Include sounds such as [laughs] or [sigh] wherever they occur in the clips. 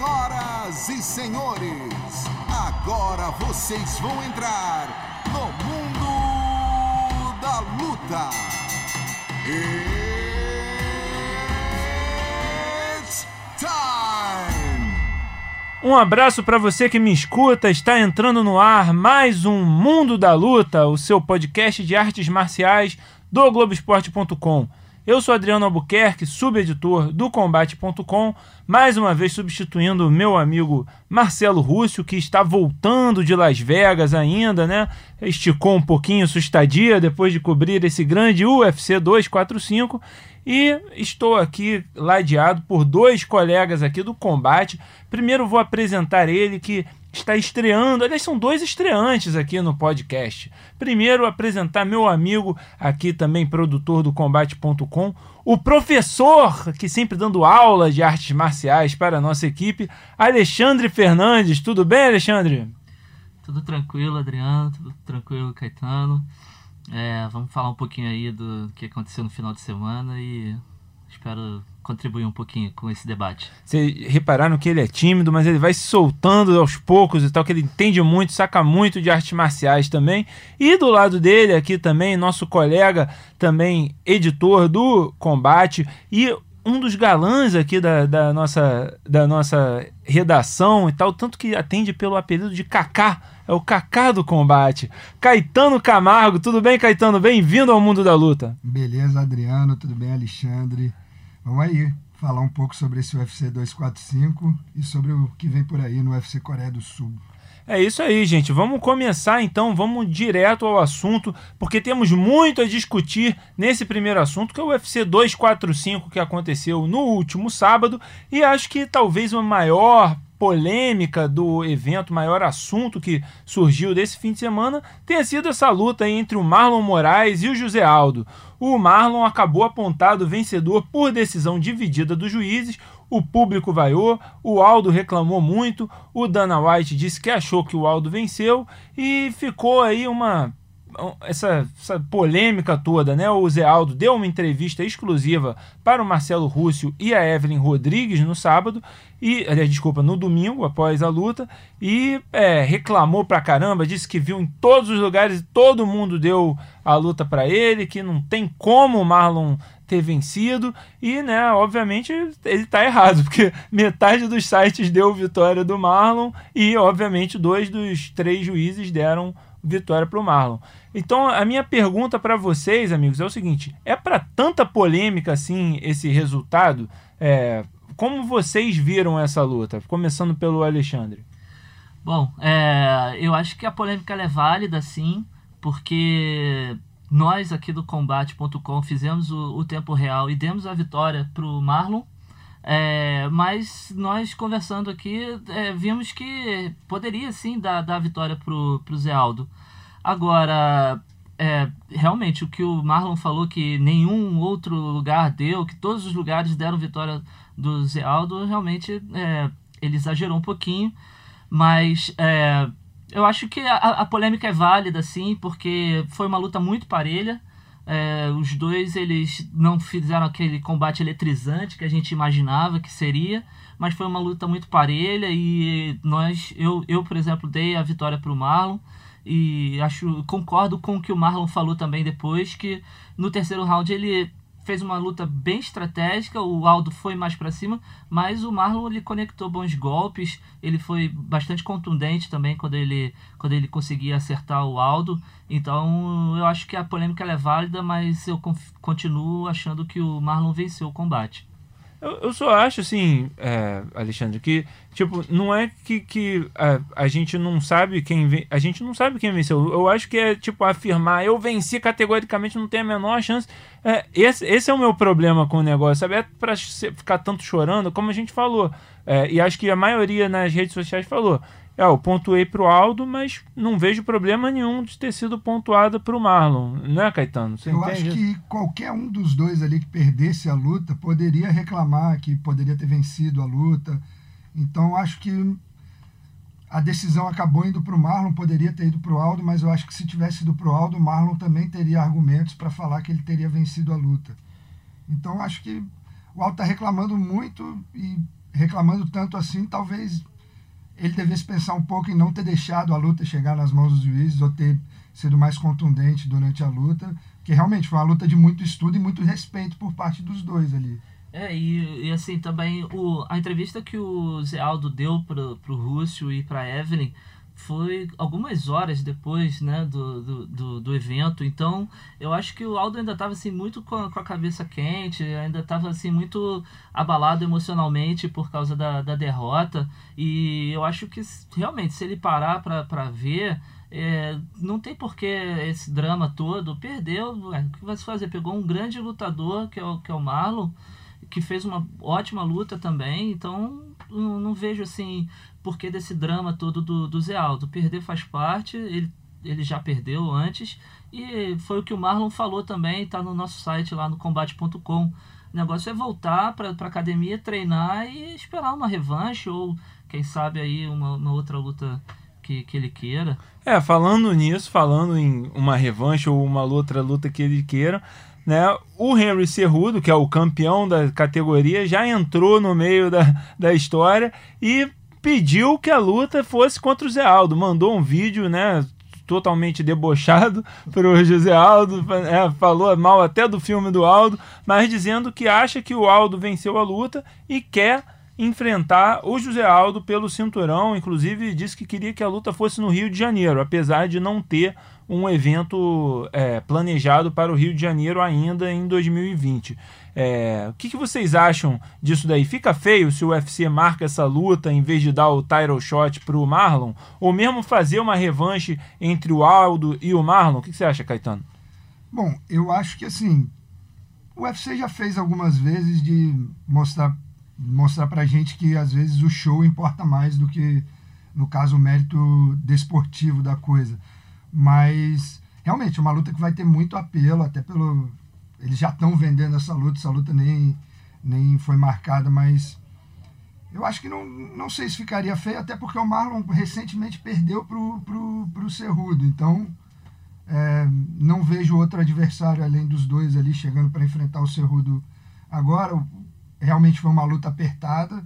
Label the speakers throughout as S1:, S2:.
S1: Senhoras e senhores, agora vocês vão entrar no mundo da luta. It's time!
S2: Um abraço para você que me escuta. Está entrando no ar mais um Mundo da Luta, o seu podcast de artes marciais do Globoesporte.com. Eu sou Adriano Albuquerque, subeditor do Combate.com, mais uma vez substituindo o meu amigo Marcelo Rússio, que está voltando de Las Vegas ainda, né? Esticou um pouquinho sua estadia depois de cobrir esse grande UFC 245 e estou aqui ladeado por dois colegas aqui do combate. Primeiro vou apresentar ele que está estreando. Aliás, são dois estreantes aqui no podcast. Primeiro, apresentar meu amigo, aqui também produtor do Combate.com, o professor que sempre dando aula de artes marciais para a nossa equipe, Alexandre Fernandes. Tudo bem, Alexandre?
S3: Tudo tranquilo, Adriano. Tudo tranquilo, Caetano. É, vamos falar um pouquinho aí do que aconteceu no final de semana e espero contribuir um pouquinho com esse debate.
S2: Vocês repararam que ele é tímido, mas ele vai se soltando aos poucos e tal, que ele entende muito, saca muito de artes marciais também. E do lado dele aqui também, nosso colega, também editor do Combate e um dos galãs aqui da, da, nossa, da nossa redação e tal, tanto que atende pelo apelido de Kaká, é o Kaká do combate. Caetano Camargo, tudo bem, Caetano? Bem-vindo ao mundo da luta.
S4: Beleza, Adriano, tudo bem, Alexandre? Vamos aí falar um pouco sobre esse UFC 245 e sobre o que vem por aí no UFC Coreia do Sul.
S2: É isso aí, gente. Vamos começar então, vamos direto ao assunto, porque temos muito a discutir nesse primeiro assunto, que é o UFC 245 que aconteceu no último sábado, e acho que talvez o maior polêmica do evento, maior assunto que surgiu desse fim de semana, tenha sido essa luta entre o Marlon Moraes e o José Aldo. O Marlon acabou apontado vencedor por decisão dividida dos juízes, o público vaiou, o Aldo reclamou muito, o Dana White disse que achou que o Aldo venceu e ficou aí uma essa, essa, polêmica toda, né? O Zé Aldo deu uma entrevista exclusiva para o Marcelo Rússio e a Evelyn Rodrigues no sábado, e, desculpa, no domingo, após a luta, e é, reclamou pra caramba, disse que viu em todos os lugares e todo mundo deu a luta para ele, que não tem como o Marlon ter vencido, e, né, obviamente ele tá errado, [laughs] porque metade dos sites deu vitória do Marlon, e, obviamente, dois dos três juízes deram vitória para o Marlon. Então, a minha pergunta para vocês, amigos, é o seguinte: é para tanta polêmica assim esse resultado? É, como vocês viram essa luta? Começando pelo Alexandre.
S3: Bom, é, eu acho que a polêmica é válida, sim, porque nós aqui do Combate.com fizemos o, o, tempo real e demos a vitória para o Marlon. É, mas nós conversando aqui é, vimos que poderia sim dar, dar a vitória para o Zé Aldo. Agora, é, realmente, o que o Marlon falou que nenhum outro lugar deu, que todos os lugares deram vitória do Zé Aldo, realmente é, ele exagerou um pouquinho. Mas é, eu acho que a, a, polêmica é válida, sim, porque foi uma luta muito parelha. É, os dois eles não fizeram aquele combate eletrizante que a gente imaginava que seria, mas foi uma luta muito parelha e nós, eu, eu por exemplo, dei a vitória para o Marlon. E acho concordo com o que o Marlon falou também depois, que no terceiro round ele fez uma luta bem estratégica, o Aldo foi mais para cima, mas o Marlon ele conectou bons golpes, ele foi bastante contundente também quando ele, quando ele conseguia acertar o Aldo. Então eu acho que a polêmica é válida, mas eu continuo achando que o Marlon venceu o combate.
S2: Eu, eu só acho, assim, é, Alexandre, que, tipo, não é que, que a, a gente não sabe quem a gente não sabe quem venceu. Eu acho que é, tipo, afirmar eu venci categoricamente, não tem a menor chance. É, esse, esse é o meu problema com o negócio, sabe? É pra ficar tanto chorando, como a gente falou. É, e acho que a maioria nas redes sociais falou. É, eu pontuei para o Aldo, mas não vejo problema nenhum de ter sido pontuada para o Marlon, não é, Caetano?
S4: Você eu entende? acho que qualquer um dos dois ali que perdesse a luta poderia reclamar que poderia ter vencido a luta. Então acho que a decisão acabou indo para o Marlon, poderia ter ido para o Aldo, mas eu acho que se tivesse ido para o Aldo, o Marlon também teria argumentos para falar que ele teria vencido a luta. Então acho que o Aldo está reclamando muito e reclamando tanto assim, talvez ele devesse pensar um pouco em não ter deixado a luta chegar nas mãos dos juízes ou ter sido mais contundente durante a luta, que realmente foi uma luta de muito estudo e muito respeito por parte dos dois ali.
S3: É, e, e assim, também o, a entrevista que o Zé Aldo deu pro, pro Rússio e pra Evelyn foi algumas horas depois né, do, do, do, evento. Então, eu acho que o Aldo ainda estava assim, muito com a, com a cabeça quente, ainda estava assim, muito abalado emocionalmente por causa da, da derrota. E eu acho que realmente, se ele parar para ver. É, não tem porquê esse drama todo. Perdeu, o que vai se fazer? Pegou um grande lutador, que é o, que é o Marlon, que fez uma ótima luta também. Então, não, não vejo assim porque desse drama todo do, do Zé Aldo. Perder faz parte, ele, ele já perdeu antes, e foi o que o Marlon falou também, está no nosso site lá no combate.com. O negócio é voltar para a academia, treinar e esperar uma revanche, ou quem sabe aí uma, uma outra luta que, que ele queira.
S2: É, falando nisso, falando em uma revanche ou uma outra luta que ele queira, né? O Henry Cerrudo, que é o campeão da categoria, já entrou no meio da, da história e pediu que a luta fosse contra o Zé Aldo. Mandou um vídeo, né? Totalmente debochado [laughs] pro José Aldo, é, falou mal até do filme do Aldo, mas dizendo que acha que o Aldo venceu a luta e quer enfrentar o José Aldo pelo cinturão. Inclusive, disse que queria que a luta fosse no Rio de Janeiro, apesar de não ter um evento é, planejado para o Rio de Janeiro ainda em 2020. É, o que, que, vocês acham disso daí? Fica feio se o UFC marca essa luta em vez de dar o title shot para o Marlon? Ou mesmo fazer uma revanche entre o Aldo e o Marlon? O que, que você acha, Caetano?
S4: Bom, eu acho que assim, o UFC já fez algumas vezes de mostrar mostrar pra gente que às vezes o show importa mais do que no caso o mérito desportivo da coisa. Mas realmente é uma luta que vai ter muito apelo, até pelo. Eles já estão vendendo essa luta, essa luta nem, nem foi marcada, mas eu acho que não, não sei se ficaria feio, até porque o Marlon recentemente perdeu pro, pro, pro Cerrudo. Então é, não vejo outro adversário além dos dois ali chegando para enfrentar o Cerrudo agora. Realmente foi uma luta apertada,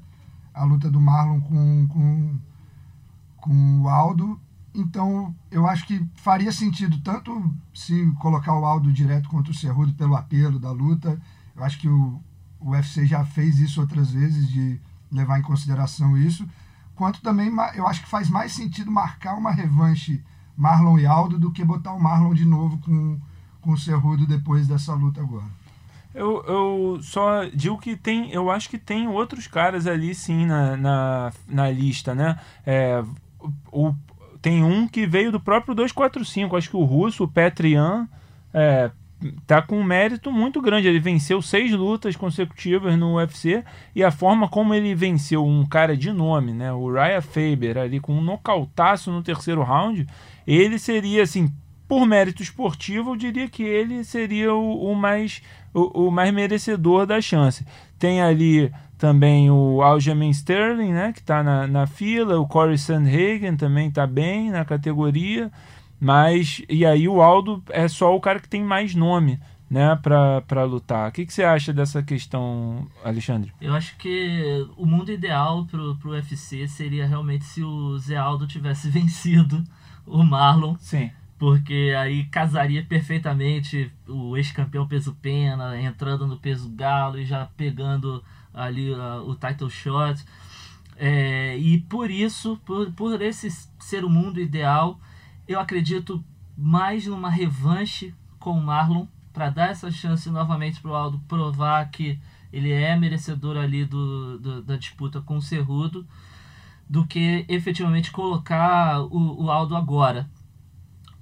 S4: a luta do Marlon com, com, com o Aldo. Então, eu acho que faria sentido tanto se colocar o Aldo direto contra o Cerrudo pelo apelo da luta. Eu acho que o, o UFC já fez isso outras vezes, de levar em consideração isso. Quanto também, eu acho que faz mais sentido marcar uma revanche Marlon e Aldo do que botar o Marlon de novo com, com o Cerrudo depois dessa luta agora.
S2: Eu, eu só digo que tem, eu acho que tem outros caras ali sim na, na, na lista, né? É, o, tem um que veio do próprio 245, acho que o russo, o Petrian, é, tá com um mérito muito grande. Ele venceu seis lutas consecutivas no UFC e a forma como ele venceu um cara de nome, né, o Raya Faber, ali com um nocautaço no terceiro round, ele seria assim, por mérito esportivo, eu diria que ele seria o, o mais o, o, mais merecedor da chance. Tem ali também o Aljamain Sterling, né, que está na, na fila, o Corey Sandhagen também está bem na categoria, mas e aí o Aldo é só o cara que tem mais nome, né, para lutar. O que, que você acha dessa questão, Alexandre?
S3: Eu acho que o mundo ideal pro, pro UFC seria realmente se o Zé Aldo tivesse [laughs] vencido o Marlon.
S2: Sim
S3: porque aí casaria perfeitamente o ex-campeão peso pena entrando no peso galo e já pegando ali uh, o title shot. É, e por isso, por, por esse ser o mundo ideal, eu acredito mais numa revanche com o Marlon para dar essa chance novamente para o Aldo provar que ele é merecedor ali do, do, da disputa com o Cerrudo do que efetivamente colocar o, o Aldo agora.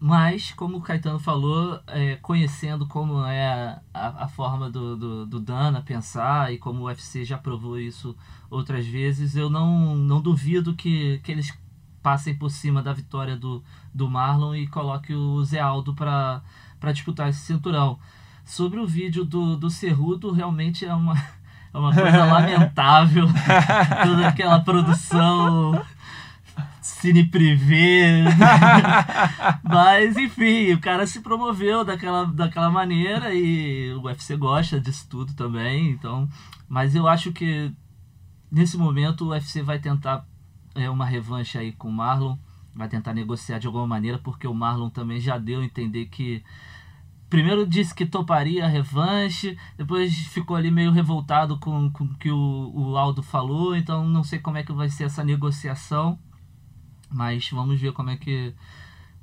S3: Mas, como o Caetano falou, é, conhecendo como é a, a forma do, do, do, Dana pensar e como o UFC já provou isso outras vezes, eu não, não duvido que, que eles passem por cima da vitória do, do Marlon e coloquem o Zé Aldo para disputar esse cinturão. Sobre o vídeo do, do Cerrudo, realmente é uma, [laughs] é uma coisa lamentável. [laughs] Toda aquela produção cine privê. [laughs] Mas, enfim, o cara se promoveu daquela, daquela maneira e o UFC gosta disso tudo também. Então, mas eu acho que nesse momento o UFC vai tentar é, uma revanche aí com o Marlon, vai tentar negociar de alguma maneira, porque o Marlon também já deu a entender que primeiro disse que toparia a revanche, depois ficou ali meio revoltado com, com o que o Aldo falou, então não sei como é que vai ser essa negociação, mas vamos ver como é que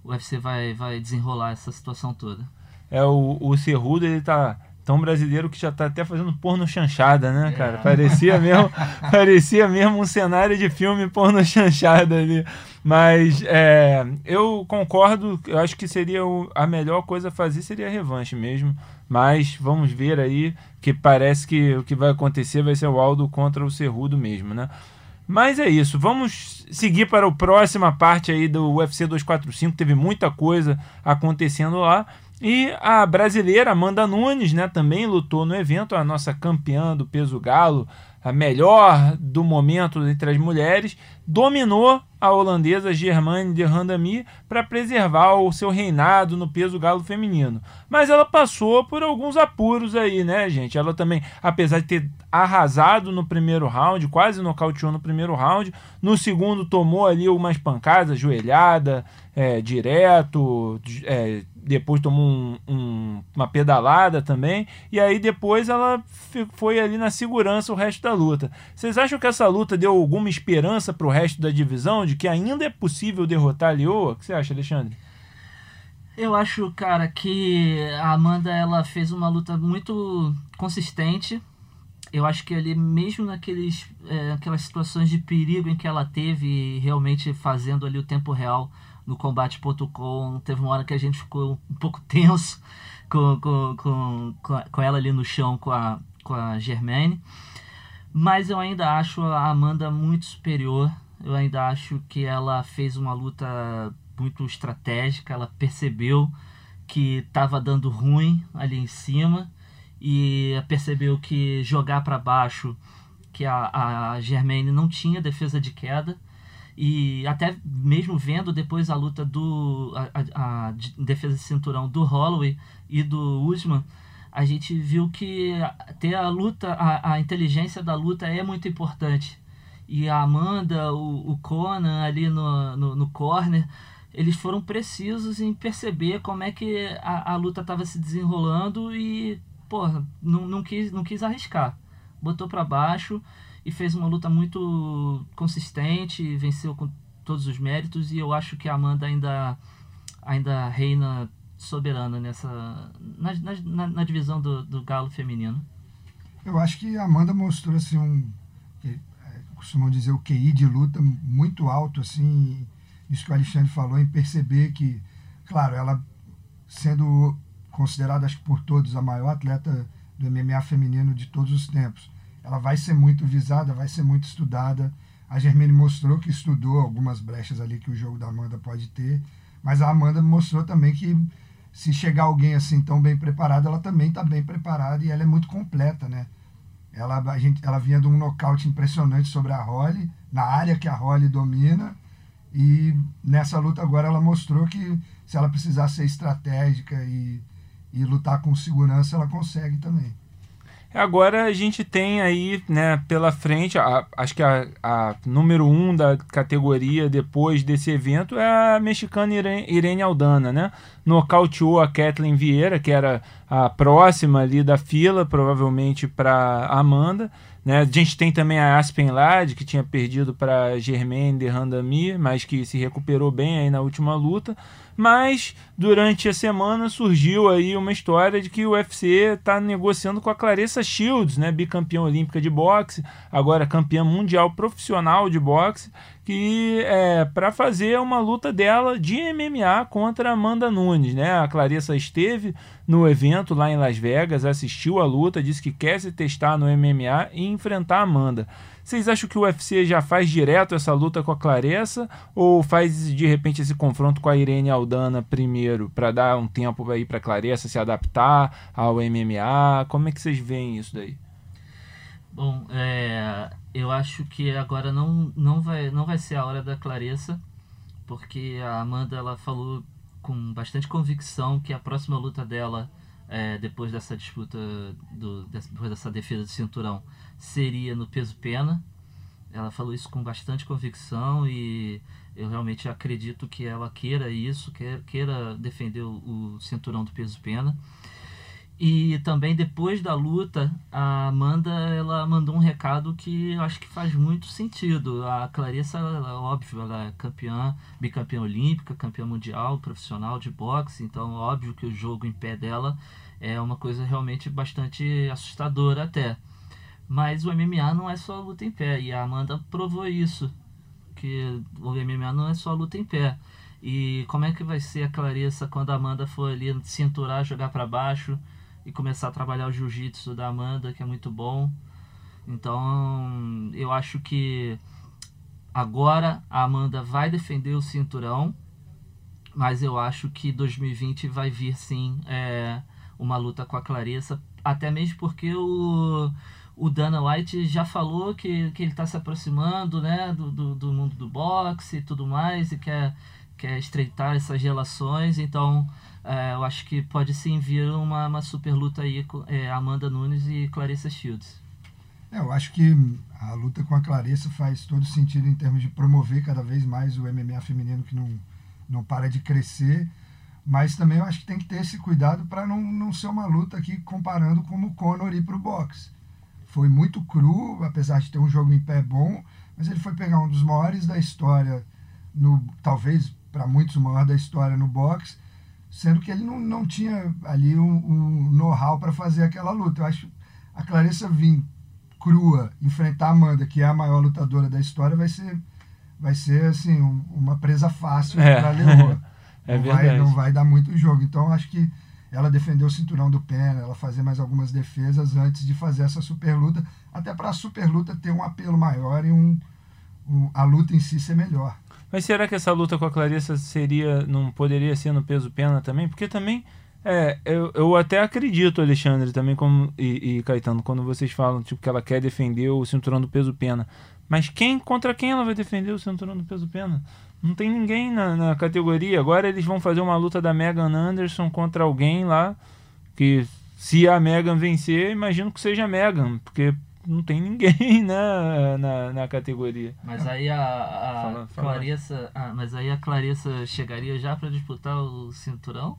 S3: o UFC vai, vai desenrolar essa situação toda.
S2: É, o, o Cerrudo, ele tá tão brasileiro que já tá até fazendo porno chanchada, né, cara? É. Parecia mesmo, [laughs] parecia mesmo um cenário de filme porno chanchada ali. Mas é, eu concordo, eu acho que seria o, a melhor coisa a fazer seria a revanche mesmo. Mas vamos ver aí, que parece que o que vai acontecer vai ser o Aldo contra o Cerrudo mesmo, né? Mas é isso, vamos seguir para a próxima parte aí do UFC 245, teve muita coisa acontecendo lá. E a brasileira Amanda Nunes, né, também lutou no evento, a nossa campeã do peso galo, a melhor do momento entre as mulheres, dominou a holandesa Germaine de Randami para preservar o seu reinado no peso galo feminino. Mas ela passou por alguns apuros aí, né, gente? Ela também, apesar de ter arrasado no primeiro round, quase nocauteou no primeiro round, no segundo tomou ali umas pancadas, joelhada, é, direto, é, depois tomou um, um, uma pedalada também, e aí depois ela foi ali na segurança o resto da luta. Vocês acham que essa luta deu alguma esperança para o resto da divisão, de que ainda é possível derrotar a Lioa? O que você acha, Alexandre?
S3: Eu acho, cara, que a Amanda ela fez uma luta muito consistente. Eu acho que ali, mesmo naqueles, é, aquelas situações de perigo em que ela teve, realmente fazendo ali o tempo real, no combate.com. Teve uma hora que a gente ficou um pouco [laughs] tenso com, com, com, com ela ali no chão com a, com a Germaine. Mas eu ainda acho a Amanda muito superior. Eu ainda acho que ela fez uma luta muito estratégica. Ela percebeu que estava dando ruim ali em cima e percebeu que jogar para baixo, que a, a Germaine não tinha defesa de queda e até mesmo vendo depois a luta do a, a, defesa de cinturão do Holloway e do Usman a gente viu que ter a luta a, a inteligência da luta é muito importante. E a Amanda o, o Conan ali no, no, no corner eles foram precisos em perceber como é que a, a luta estava se desenrolando e porra não, não quis não quis arriscar. Botou para baixo e fez uma luta muito consistente, venceu com todos os méritos e eu acho que a Amanda ainda ainda reina soberana nessa na, na, na divisão do, do galo feminino.
S4: Eu acho que a Amanda mostrou assim um é, costumam dizer o QI de luta muito alto assim, isso que o Alexandre falou em perceber que, claro, ela sendo considerada acho que por todos a maior atleta do MMA feminino de todos os tempos ela vai ser muito visada, vai ser muito estudada. A Germaine mostrou que estudou algumas brechas ali que o jogo da Amanda pode ter, mas a Amanda mostrou também que se chegar alguém assim tão bem preparado, ela também está bem preparada e ela é muito completa, né? Ela, a gente, ela vinha de um nocaute impressionante sobre a Holly, na área que a Holly domina, e nessa luta agora ela mostrou que se ela precisar ser estratégica e, e lutar com segurança, ela consegue também.
S2: Agora a gente tem aí, né, pela frente, a, acho que a, a, número um da categoria depois desse evento é a mexicana Irene Aldana, né? Nocauteou a Kathleen Vieira, que era a próxima ali da fila, provavelmente para Amanda. Né? A gente tem também a Aspen Ladd, que tinha perdido para Germaine de Randami, mas que se recuperou bem aí na última luta. Mas durante a semana surgiu aí uma história de que o UFC está negociando com a Clarissa Shields, né, bicampeã olímpica de boxe, agora campeã mundial profissional de boxe, que é para fazer uma luta dela de MMA contra Amanda Nunes, né? A Clarissa esteve no evento lá em Las Vegas, assistiu a luta, disse que quer se testar no MMA e enfrentar a Amanda. Vocês acham que o UFC já faz direto essa luta com a Claressa ou faz de repente esse confronto com a Irene Aldana primeiro para dar um tempo aí para Claressa se adaptar ao MMA? Como é que vocês veem isso daí?
S3: Bom, é, eu acho que agora não, não, vai, não vai ser a hora da Claressa, porque a Amanda ela falou com bastante convicção que a próxima luta dela, é, depois dessa disputa, do, depois dessa defesa de cinturão, seria no peso pena. Ela falou isso com bastante convicção e eu realmente acredito que ela queira isso, queira defender o, o cinturão do peso pena. E também depois da luta, a Amanda ela mandou um recado que eu acho que faz muito sentido. A Clarissa, ela, óbvio, ela é campeã, bicampeã olímpica, campeã mundial, profissional de boxe, então óbvio que o jogo em pé dela é uma coisa realmente bastante assustadora até. Mas o MMA não é só luta em pé, e a Amanda provou isso, que o MMA não é só luta em pé. E como é que vai ser a Clarissa quando a Amanda for ali cinturar, jogar para baixo? E começar a trabalhar o jiu-jitsu da Amanda, que é muito bom. Então, eu acho que agora a Amanda vai defender o cinturão, mas eu acho que 2020 vai vir sim é, uma luta com a Clarissa, até mesmo porque o, o Dana White já falou que, que ele está se aproximando né, do, do, do, mundo do boxe e tudo mais, e quer, quer estreitar essas relações, então é, eu acho que pode sim vir uma, uma super luta aí é, Amanda Nunes e Clarissa Shields.
S4: É, eu acho que a luta com a Clarissa faz todo sentido em termos de promover cada vez mais o MMA feminino que não, não para de crescer. Mas também eu acho que tem que ter esse cuidado para não, não ser uma luta aqui comparando como o Conor ir para o boxe. Foi muito cru, apesar de ter um jogo em pé bom, mas ele foi pegar um dos maiores da história, no talvez para muitos o maior da história no boxe, sendo que ele não, não tinha ali um, um know-how para fazer aquela luta. Eu acho a Clarissa vir crua enfrentar a Amanda, que é a maior lutadora da história, vai ser vai ser assim um, uma presa fácil é. para a Leoa. [laughs] é não, vai, não vai dar muito jogo. Então acho que ela defendeu o cinturão do Pena, ela fazer mais algumas defesas antes de fazer essa super luta, até para a super luta ter um apelo maior e um, um, a luta em si ser melhor.
S2: Mas será que essa luta com a Clarissa seria, não poderia ser no peso pena também? Porque também é, eu, eu até acredito, Alexandre, também como e, e, Caetano, quando vocês falam tipo que ela quer defender o cinturão do peso pena. Mas quem contra quem ela vai defender o cinturão do peso pena? Não tem ninguém na, na categoria. Agora eles vão fazer uma luta da Megan Anderson contra alguém lá que se a Megan vencer, imagino que seja a Megan, porque não tem ninguém [laughs] na, na, na categoria.
S3: Mas aí a, a fala, fala. Clarissa, ah, mas aí a Clarissa chegaria já para disputar o cinturão?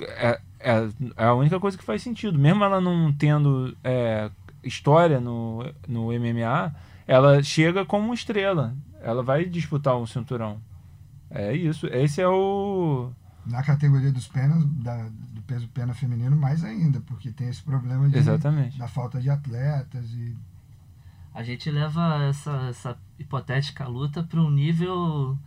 S2: É, é, é, a única coisa que faz sentido. Mesmo ela não tendo é, história no, no MMA, ela chega como estrela. Ela vai disputar o cinturão. É isso. Esse é o.
S4: Na categoria dos penas, da, peso pena feminino mais ainda, porque tem esse problema de,
S2: Exatamente.
S4: da falta de atletas e
S3: a gente leva essa, essa hipotética luta para um nível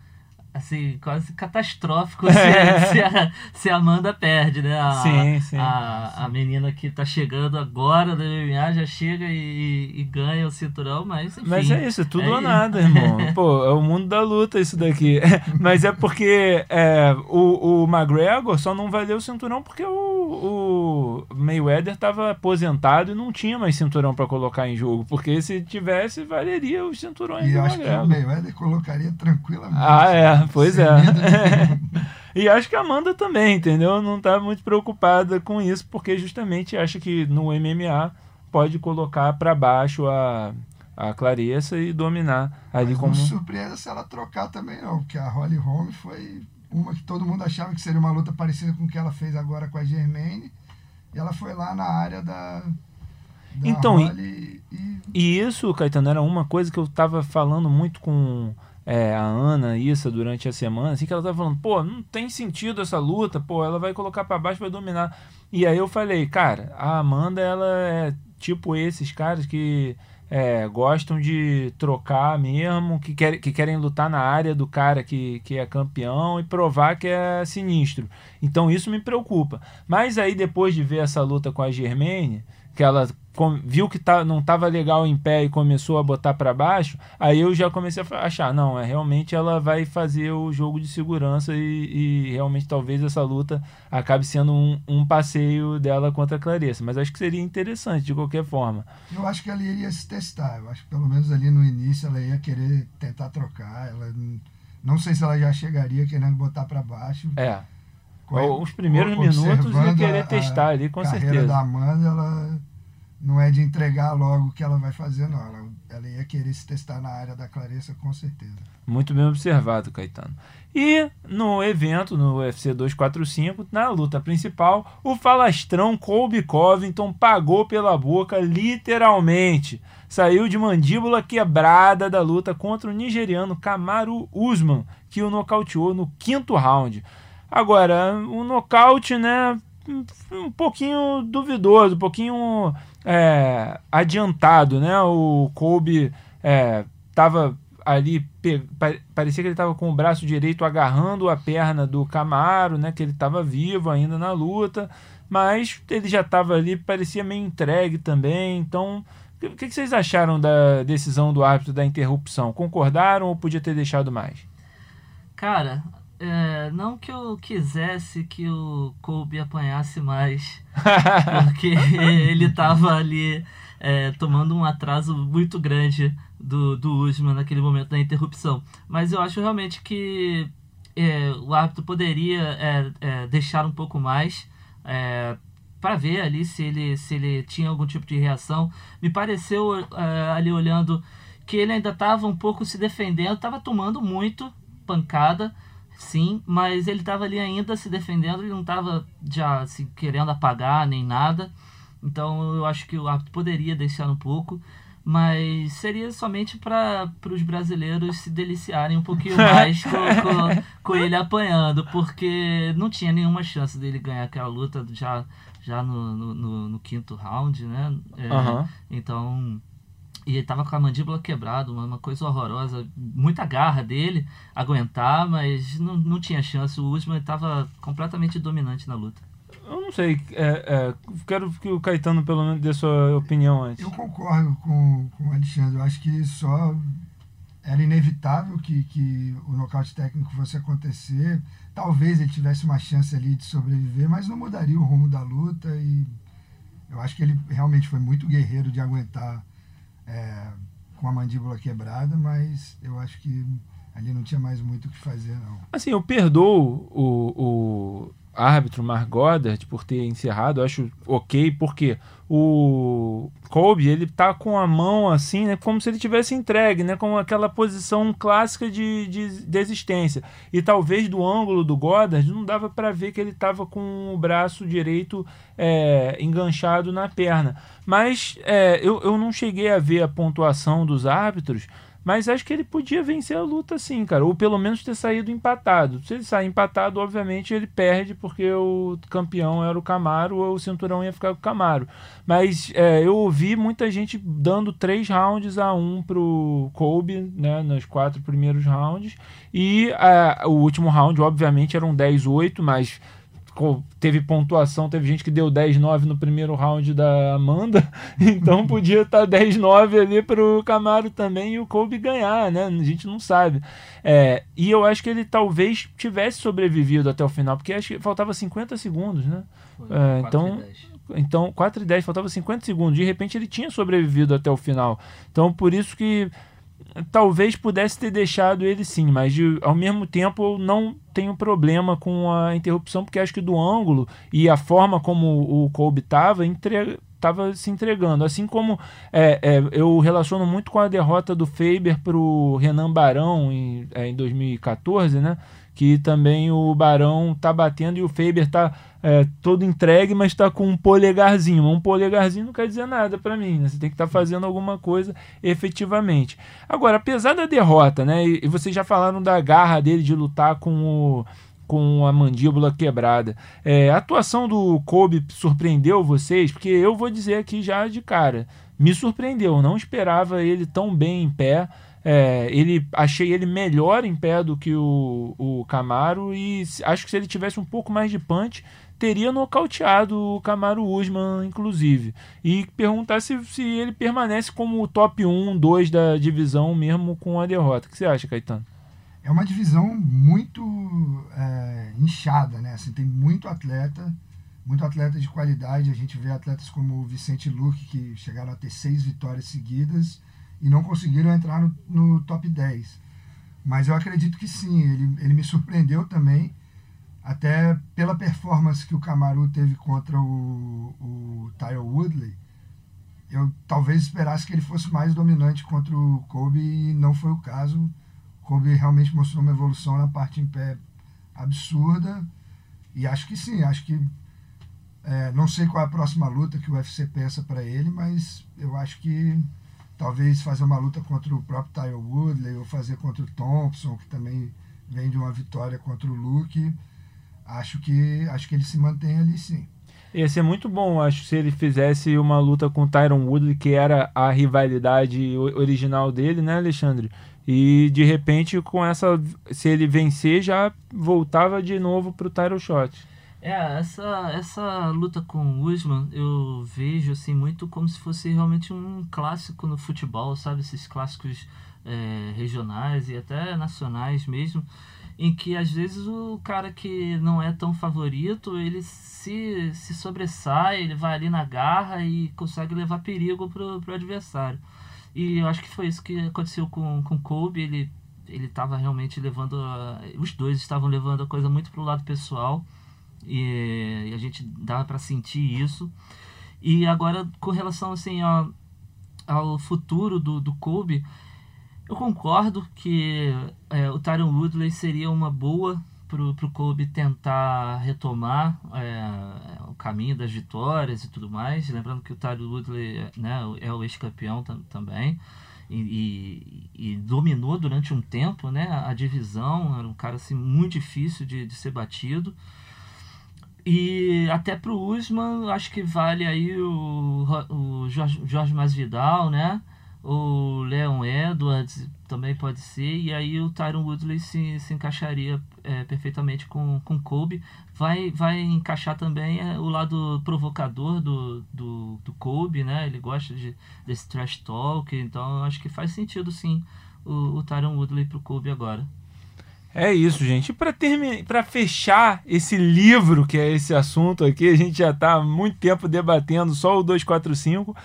S3: assim, quase catastrófico [laughs] se, se, a, se a Amanda perde, né? A,
S2: sim, sim,
S3: a,
S2: sim.
S3: a menina que tá chegando agora da MMA já chega e, e ganha o cinturão, mas enfim.
S2: Mas é isso, é tudo é ou nada, irmão. [laughs] Pô, é o mundo da luta isso daqui. [laughs] mas é porque é, o, o McGregor só não valeu o cinturão porque o, o Mayweather tava aposentado e não tinha mais cinturão para colocar em jogo. Porque se tivesse, valeria os cinturões
S4: e acho McGregor. que o Mayweather colocaria tranquilamente.
S2: Ah, é pois é. [laughs] e acho que a Amanda também, entendeu? Não tá muito preocupada com isso, porque justamente acha que no MMA pode colocar para baixo a, a Clarissa e dominar ali
S4: Mas
S2: como.
S4: Não surpreenda se ela trocar também, não, porque a Holly Holm foi uma que todo mundo achava que seria uma luta parecida com o que ela fez agora com a Germaine. E ela foi lá na área da. da
S2: então, e, e... e isso, Caetano, era uma coisa que eu tava falando muito com é, a Ana isso durante a semana, assim, que ela tava falando, pô, não tem sentido essa luta, pô, ela vai colocar para baixo, vai dominar. E aí eu falei, cara, a Amanda, ela é tipo esses caras que é, gostam de trocar mesmo, que, quer, que querem lutar na área do cara que, que é campeão e provar que é sinistro. Então isso me preocupa. Mas aí depois de ver essa luta com a Germaine, que ela viu que tá, não estava legal em pé e começou a botar para baixo, aí eu já comecei a achar, não, é realmente ela vai fazer o jogo de segurança e, e realmente talvez essa luta acabe sendo um, um, passeio dela contra a Clarissa, mas acho que seria interessante de qualquer forma.
S4: Eu acho que ela iria se testar, eu acho que pelo menos ali no início ela ia querer tentar trocar, ela não sei se ela já chegaria querendo botar para baixo.
S2: É. Os primeiros minutos ia querer testar ali, com
S4: a
S2: certeza.
S4: da Amanda, ela não é de entregar logo o que ela vai fazer, não. Ela, ela ia querer se testar na área da Clarissa, com certeza.
S2: Muito bem observado, Caetano. E no evento, no UFC 245, na luta principal, o falastrão Colby Covington pagou pela boca, literalmente. Saiu de mandíbula quebrada da luta contra o nigeriano Kamaru Usman, que o nocauteou no quinto round. Agora, um nocaute, né, um pouquinho duvidoso, um pouquinho é, adiantado, né? O Kobe é, ali, parecia que ele estava com o braço direito agarrando a perna do Camaro, né? Que ele estava vivo ainda na luta, mas ele já estava ali, parecia meio entregue também. Então, o que, que vocês acharam da decisão do árbitro da interrupção? Concordaram ou podia ter deixado mais?
S3: Cara, é, não que eu quisesse que o Kobe apanhasse mais, [laughs] porque ele estava ali é, tomando um atraso muito grande do, do Usman naquele momento da interrupção. Mas eu acho realmente que é, o árbitro poderia é, é, deixar um pouco mais é, para ver ali se ele, se ele tinha algum tipo de reação. Me pareceu ali olhando que ele ainda estava um pouco se defendendo, estava tomando muito pancada sim, mas ele estava ali ainda se defendendo, ele não estava já assim, querendo apagar nem nada. Então eu acho que o árbitro poderia deixar um pouco, mas seria somente para os brasileiros se deliciarem um pouquinho [laughs] mais com, com, com, ele apanhando, porque não tinha nenhuma chance dele ganhar aquela luta já, já no, no, no, no quinto round, né? É, uhum. Então e ele tava com a mandíbula quebrada, uma, coisa horrorosa. Muita garra dele aguentar, mas não, não tinha chance. O Usman estava completamente dominante na luta.
S2: Eu não sei. É, é, quero que o Caetano, pelo menos, dê sua opinião antes.
S4: Eu concordo com, com o Alexandre. Eu acho que só era inevitável que, que o nocaute técnico fosse acontecer. Talvez ele tivesse uma chance ali de sobreviver, mas não mudaria o rumo da luta. E eu acho que ele realmente foi muito guerreiro de aguentar é, com a mandíbula quebrada, mas eu acho que ali não tinha mais muito o que fazer, não.
S2: Assim, eu perdoo o, o árbitro Mark Goddard por ter encerrado, acho ok, porque o Kobe, ele tá com a mão assim, né, como se ele tivesse entregue, né, com aquela posição clássica de, de. E talvez do ângulo do Goddard não dava para ver que ele estava com o braço direito é, enganchado na perna. Mas é, eu, eu não cheguei a ver a pontuação dos árbitros, mas acho que ele podia vencer a luta sim, cara. Ou pelo menos ter saído empatado. Se ele sair empatado, obviamente ele perde, porque o campeão era o Camaro, ou o cinturão ia ficar com o Camaro. Mas é, eu ouvi muita gente dando três rounds a um pro Kobe, né? Nos quatro primeiros rounds. E é, o último round, obviamente, era um 10-8, mas teve pontuação, teve gente que deu 10-9 no primeiro round da Amanda, [laughs] então podia estar tá 10-9 ali para o Camaro também e o Kobe ganhar, né? A gente não sabe. É, e eu acho que ele talvez tivesse sobrevivido até o final, porque acho que faltava 50 segundos, né? É, então, então 4 e 10, faltava 50 segundos. De repente ele tinha sobrevivido até o final. Então por isso que talvez pudesse ter deixado ele sim, mas de, ao mesmo tempo eu não tenho problema com a interrupção, porque acho que do ângulo e a forma como o Kobe estava estava se entregando. Assim como é, é, eu relaciono muito com a derrota do Faber para o Renan Barão em, é, em 2014, né? que também o Barão tá batendo e o Faber tá é, todo entregue, mas está com um polegarzinho. Um polegarzinho não quer dizer nada para mim, né? Você tem que estar tá fazendo alguma coisa efetivamente. Agora, apesar da derrota, né? E, vocês já falaram da garra dele de lutar com o com a mandíbula quebrada. É, a atuação do Kobe surpreendeu vocês? Porque eu vou dizer aqui já de cara, me surpreendeu. Não esperava ele tão bem em pé. É, ele achei ele melhor em pé do que o, o Camaro e acho que se ele tivesse um pouco mais de punch teria nocauteado o Camaro Usman, inclusive. E perguntar se, se ele permanece como o top 1, 2 da divisão, mesmo com a derrota. O que você acha, Caetano?
S4: É uma divisão muito é, inchada, né? Assim, tem muito atleta, muito atleta de qualidade. A gente vê atletas como o Vicente Luque, que chegaram a ter seis vitórias seguidas e não conseguiram entrar no, no top 10. Mas eu acredito que sim, ele, ele me surpreendeu também, até pela performance que o Camaru teve contra o, o Tyler Woodley. eu talvez esperasse que ele fosse mais dominante contra o Kobe e não foi o caso. O Kobe realmente mostrou uma evolução na parte em pé absurda e acho que sim, acho que é, não sei qual é a próxima luta que o UFC pensa para ele, mas eu acho que talvez fazer uma luta contra o próprio Tyler Woodley ou fazer contra o Thompson, que também vem de uma vitória contra o Luke. Acho que acho que ele se mantém ali sim.
S2: Ia ser muito bom, acho, se ele fizesse uma luta com o Tyron Woodley, que era a rivalidade original dele, né, Alexandre? E de repente, com essa. Se ele vencer, já voltava de novo pro Tyron Shot.
S3: É, essa, essa luta com o Usman eu vejo assim muito como se fosse realmente um clássico no futebol, sabe? Esses clássicos é, regionais e até nacionais mesmo em que às vezes o cara que não é tão favorito, ele se, se sobressai, ele vai ali na garra e consegue levar perigo pro, pro adversário. E eu acho que foi isso que aconteceu com com Kobe, ele ele estava realmente levando a, os dois estavam levando a coisa muito pro lado pessoal e, e a gente dá para sentir isso. E agora com relação assim ao, ao futuro do, do Kobe, eu concordo que é, o Tyron Woodley seria uma boa pro, pro Kobe tentar retomar é, o caminho das vitórias e tudo mais. Lembrando que o Tyron Woodley né, é o ex-campeão tam, também. E, e, e, dominou durante um tempo né, a, divisão, era um cara assim, muito difícil de, de ser batido. E até pro Usman, acho que vale aí o, o Jorge, Jorge Masvidal, né? O Leon Edwards também pode ser, e aí o Tyron Woodley se, se encaixaria é, perfeitamente com, com Kobe. Vai, vai encaixar também é, o lado provocador do, do, do Kobe, né? Ele gosta de, desse trash talk, então acho que faz sentido sim o, o Tyron Woodley pro Kobe agora.
S2: É isso, gente. E para terminar, para fechar esse livro que é esse assunto aqui, a gente já está há muito tempo debatendo só o 245.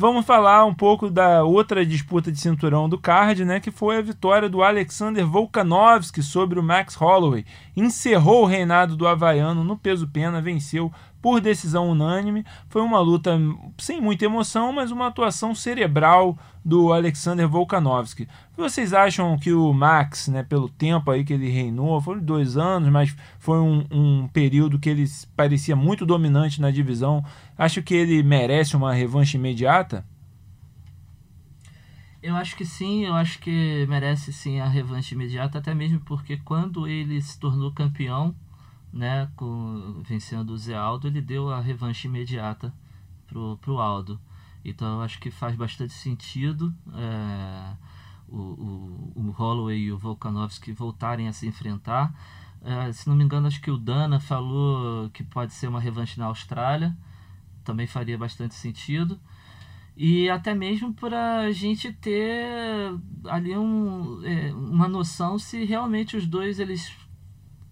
S2: Vamos falar um pouco da outra disputa de cinturão do card, né, que foi a vitória do Alexander Volkanovski sobre o Max Holloway. Encerrou o reinado do havaiano no peso pena, venceu por decisão unânime. Foi uma luta sem muita emoção, mas uma atuação cerebral do Alexander Volkanovski. Vocês acham que o Max, né, pelo tempo aí que ele reinou, foram dois anos, mas foi um, um período que ele parecia muito dominante na divisão. Acho que ele merece uma revanche imediata?
S3: Eu acho que sim, eu acho que merece sim a revanche imediata, até mesmo porque quando ele se tornou campeão, né, com, vencendo o Zé Aldo, ele deu a revanche imediata pro, pro Aldo. Então eu acho que faz bastante sentido é, o, o, o Holloway e o Volkanovski voltarem a se enfrentar. É, se não me engano, acho que o Dana falou que pode ser uma revanche na Austrália. Também faria bastante sentido. E até mesmo para a gente ter ali um, é, uma noção se realmente os dois eles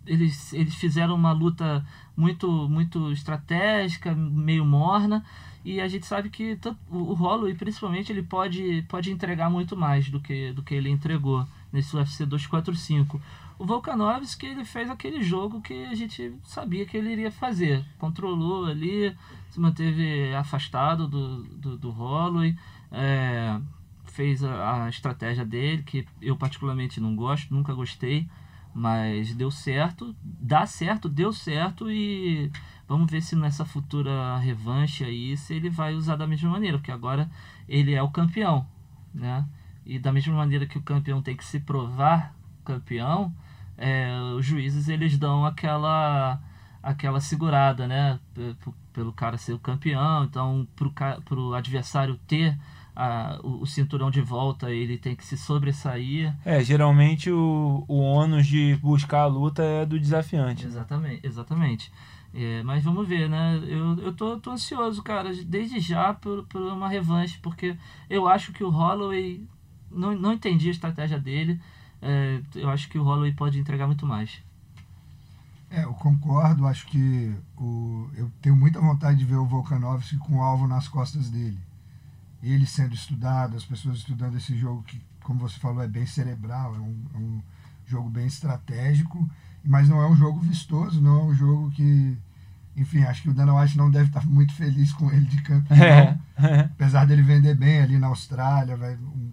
S3: eles, eles fizeram uma luta muito muito estratégica, meio morna, e a gente sabe que o Holloway, principalmente, ele pode, pode entregar muito mais do que, do que ele entregou nesse UFC 245. O Volkanovski, ele fez aquele jogo que a gente sabia que ele iria fazer. Controlou ali, se manteve afastado do, do, do Holloway, é, fez a, a estratégia dele, que eu particularmente não gosto, nunca gostei, mas deu certo, dá certo, deu certo e vamos ver se nessa futura revanche aí se ele vai usar da mesma maneira, porque agora ele é o campeão, né? E da mesma maneira que o campeão tem que se provar campeão, é, os juízes eles dão aquela aquela segurada, né? Pelo cara ser o campeão, então para o adversário ter a, o, o, cinturão de volta, ele tem que se sobressair.
S2: É, geralmente o, o ônus de buscar a luta é do desafiante.
S3: Exatamente, exatamente. É, mas vamos ver, né? Eu, eu tô, tô ansioso, cara, desde já por, por uma revanche, porque eu acho que o Holloway. Não, não entendi a estratégia dele. É, eu acho que o Holloway pode entregar muito mais.
S4: É, eu concordo. Acho que o, eu tenho muita vontade de ver o Volkanovski com o alvo nas costas dele ele sendo estudado, as pessoas estudando esse jogo que, como você falou, é bem cerebral, é um, é um jogo bem estratégico, mas não é um jogo vistoso, não é um jogo que, enfim, acho que o Dana White não deve estar muito feliz com ele de campeão.
S2: É. [laughs]
S4: Apesar dele vender bem ali na Austrália, vai, um-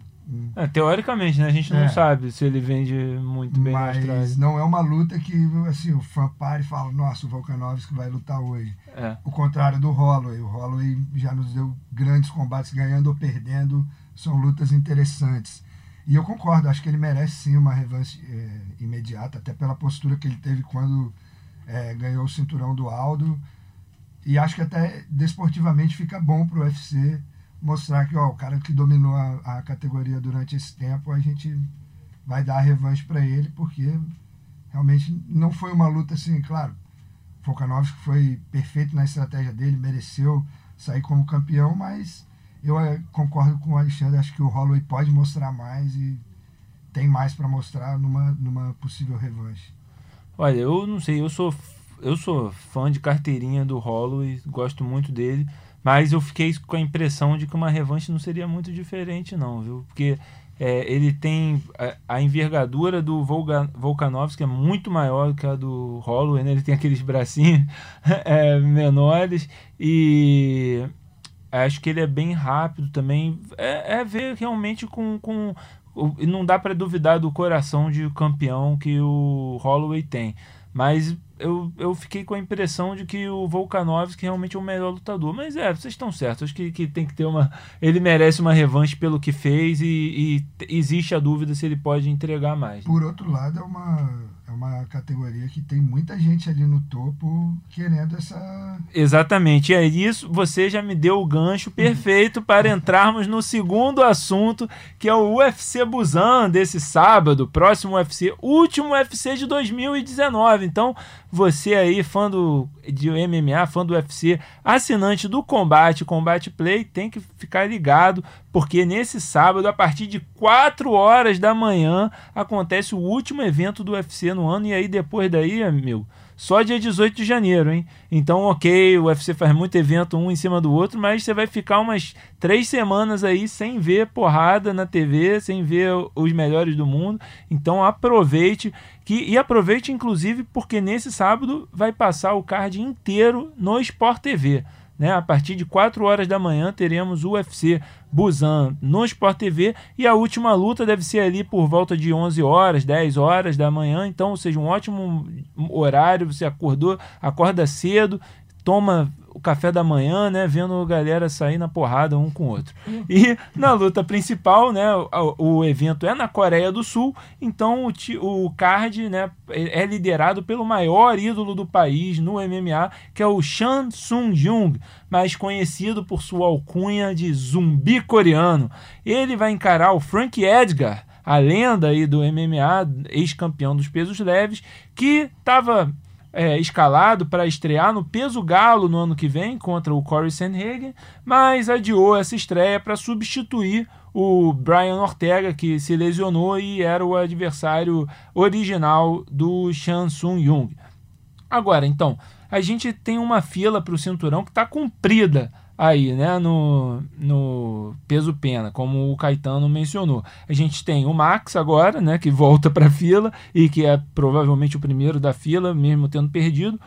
S2: É, teoricamente, né? A gente não
S4: É.
S2: sabe se ele vende muito bem na Austrália.
S4: mas não é uma luta que assim, o fã para e fala, nossa, o Volkanovski vai lutar hoje.
S2: É.
S4: O contrário do Holloway. O Holloway já nos deu grandes combates, ganhando ou perdendo. São lutas interessantes. E eu concordo, acho que ele merece sim uma revanche é, imediata, até pela postura que ele teve quando é, ganhou o cinturão do Aldo. E acho que até desportivamente fica bom pro UFC mostrar que ó, o cara que dominou a, a categoria durante esse tempo, a gente vai dar a revanche para ele, porque realmente não foi uma luta assim, claro. Volkanovski foi perfeito na estratégia dele, mereceu sair como campeão, mas eu eh, concordo com o Alexandre, acho que o Holloway pode mostrar mais e tem mais para mostrar numa, numa possível revanche.
S2: Olha, eu não sei, eu sou, eu sou fã de carteirinha do Holloway, gosto muito dele, mas eu fiquei com a impressão de que uma revanche não seria muito diferente, não, viu? Porque é, ele tem a, a envergadura do Volga, Volkanovski é muito maior do que a do Holloway, né? Ele tem aqueles bracinhos [laughs] é, menores e acho que ele é bem rápido também. É, é ver realmente com, com não dá para duvidar do coração de campeão que o Holloway tem. Mas eu, eu fiquei com a impressão de que o Volkanovski realmente é o melhor lutador. Mas é, vocês estão certos. Acho que, que tem que ter uma. Ele merece uma revanche pelo que fez e, e existe a dúvida se ele pode entregar mais.
S4: Por outro lado, é uma, uma categoria que tem muita gente ali no topo querendo essa.
S2: Exatamente, e é isso. Você já me deu o gancho perfeito para entrarmos no segundo assunto, que é o UFC Busan desse sábado, próximo UFC, último UFC de 2019. Então, você aí, fã do, de MMA, fã do UFC, assinante do Combate, Combate Play, tem que ficar ligado, porque nesse sábado, a partir de 4 horas da manhã, acontece o último evento do UFC no ano, e aí depois daí, amigo, só dia 18 de janeiro, hein? Então, ok, o UFC faz muito evento um em cima do outro, mas você vai ficar umas três semanas aí sem ver porrada na TV, sem ver os melhores do mundo. Então, aproveite que e aproveite inclusive porque nesse sábado vai passar o card inteiro no Sport TV. Né? A partir de 4 horas da manhã teremos o UFC Busan no Sport TV e a última luta deve ser ali por volta de 11 horas, 10 horas da manhã. Então, ou seja, um ótimo horário. Você acordou, acorda cedo, toma o café da manhã, né, vendo a galera sair na porrada um com o outro. E na luta principal, né, o, o evento é na Coreia do Sul, então o, o card, né, é liderado pelo maior ídolo do país no MMA, que é o Chan Sung Jung, mais conhecido por sua alcunha de zumbi coreano. Ele vai encarar o Frank Edgar, a lenda aí do MMA, ex-campeão dos pesos leves, que estava é, escalado para estrear no peso galo no ano que vem contra o Corey Sanhagen, mas adiou essa estreia para substituir o Brian Ortega, que se lesionou e era o adversário original do Chan Sung Jung. Agora, então, a gente tem uma fila para o cinturão que está comprida aí, né, no, no peso pena, como o Caetano mencionou. A gente tem o Max agora, né, que volta para a fila e que é provavelmente o primeiro da fila, mesmo tendo perdido.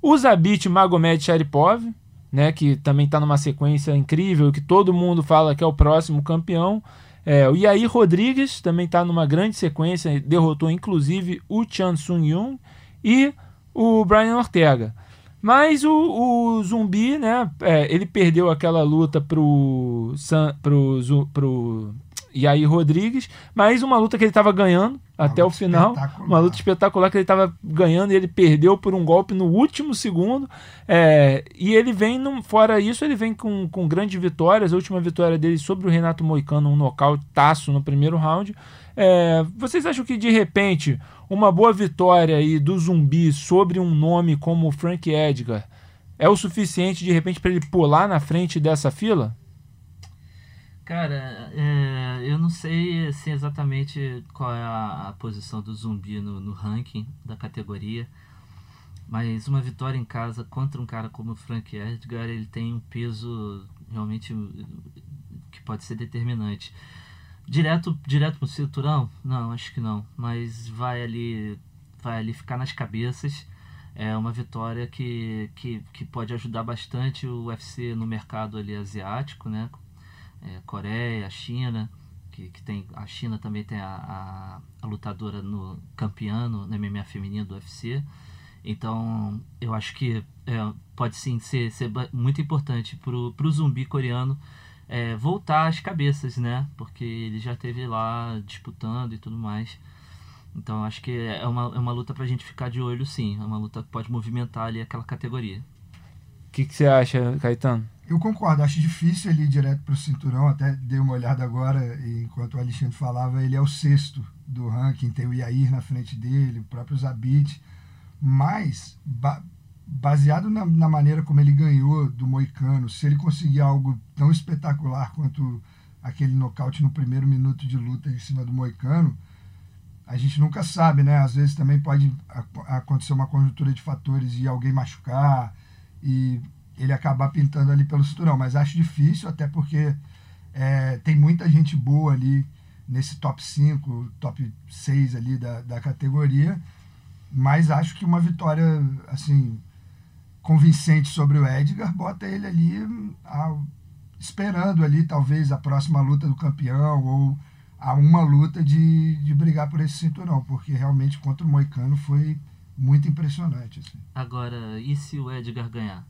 S2: O Zabit Magomed Sharipov, né, que também está numa sequência incrível, que todo mundo fala que é o próximo campeão. É, o Yair Rodrigues também está numa grande sequência, derrotou inclusive o Chan Sung Yun e o Brian Ortega. Mas o, o Zumbi, né, é, ele perdeu aquela luta pro, San, pro, pro Yair Rodrigues, mas uma luta que ele estava ganhando até o final. Uma luta espetacular que ele estava ganhando e ele perdeu por um golpe no último segundo. É, e ele vem, num- fora isso, ele vem com, com grandes vitórias. A última vitória dele sobre o Renato Moicano, um nocautaço no primeiro round. É, vocês acham que de repente uma boa vitória aí do zumbi sobre um nome como Frank Edgar é o suficiente de repente para ele pular na frente dessa fila?
S3: Cara, é, eu não sei assim, exatamente qual é a, a posição do zumbi no, no ranking da categoria, mas uma vitória em casa contra um cara como o Frank Edgar, ele tem um peso realmente que pode ser determinante. Direto, direto pro cinturão? Não, acho que não, mas vai ali, vai ali ficar nas cabeças. é uma vitória que, que, que pode ajudar bastante o UFC no mercado ali asiático, né? É, Coreia, China, que, que tem a China também tem a, a, a lutadora no campeã no, no MMA feminino do UFC. Então, eu acho que é, pode sim ser, ser muito importante para o zumbi coreano é, voltar às cabeças, né? Porque ele já esteve lá disputando e tudo mais. Então acho que é uma, é uma luta pra gente ficar de olho, sim. É uma luta que pode movimentar ali aquela categoria.
S2: O que, que você acha, Caetano?
S4: Eu concordo, acho difícil ele ir direto pro cinturão, até dei uma olhada agora, enquanto o Alexandre falava, ele é o sexto do ranking, tem o Yair na frente dele, o próprio Zabit, mas baseado na, na, maneira como ele ganhou do Moicano, se ele conseguir algo tão espetacular quanto aquele nocaute no primeiro minuto de luta em cima do Moicano, a gente nunca sabe, né? Às vezes também pode acontecer uma conjuntura de fatores e alguém machucar e ele acabar pintando ali pelo cinturão. Mas acho difícil, até porque é, tem muita gente boa ali nesse top 5, top 6 ali da, da categoria. Mas acho que uma vitória, assim, convincente sobre o Edgar bota ele ali a, esperando ali, talvez, a próxima luta do campeão ou a uma luta de, de brigar por esse cinturão, porque realmente contra o Moicano foi muito impressionante. Assim.
S3: Agora, e se o Edgar ganhar?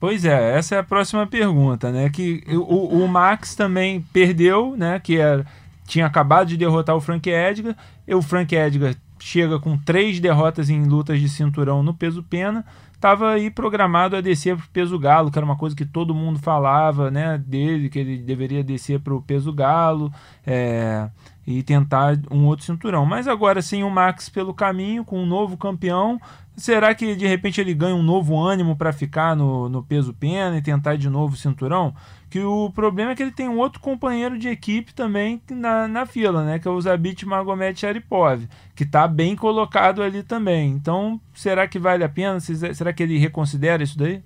S2: Pois é, essa é a próxima pergunta, né? Que o, o Max também perdeu, né? Que era, tinha acabado de derrotar o Frank Edgar. E o Frank Edgar chega com três derrotas em lutas de cinturão no peso pena estava aí programado a descer para o peso galo, que era uma coisa que todo mundo falava, né, dele, que ele deveria descer para o peso galo é, e tentar um outro cinturão. Mas agora sem o Max pelo caminho, com um novo campeão, será que de repente ele ganha um novo ânimo para ficar no, no peso pena e tentar de novo o cinturão? que o problema é que ele tem um outro companheiro de equipe também na, na fila, né? Que é o Zabit Magomed Sharipov, que está bem colocado ali também. Então, será que vale a pena? Será que ele reconsidera isso daí?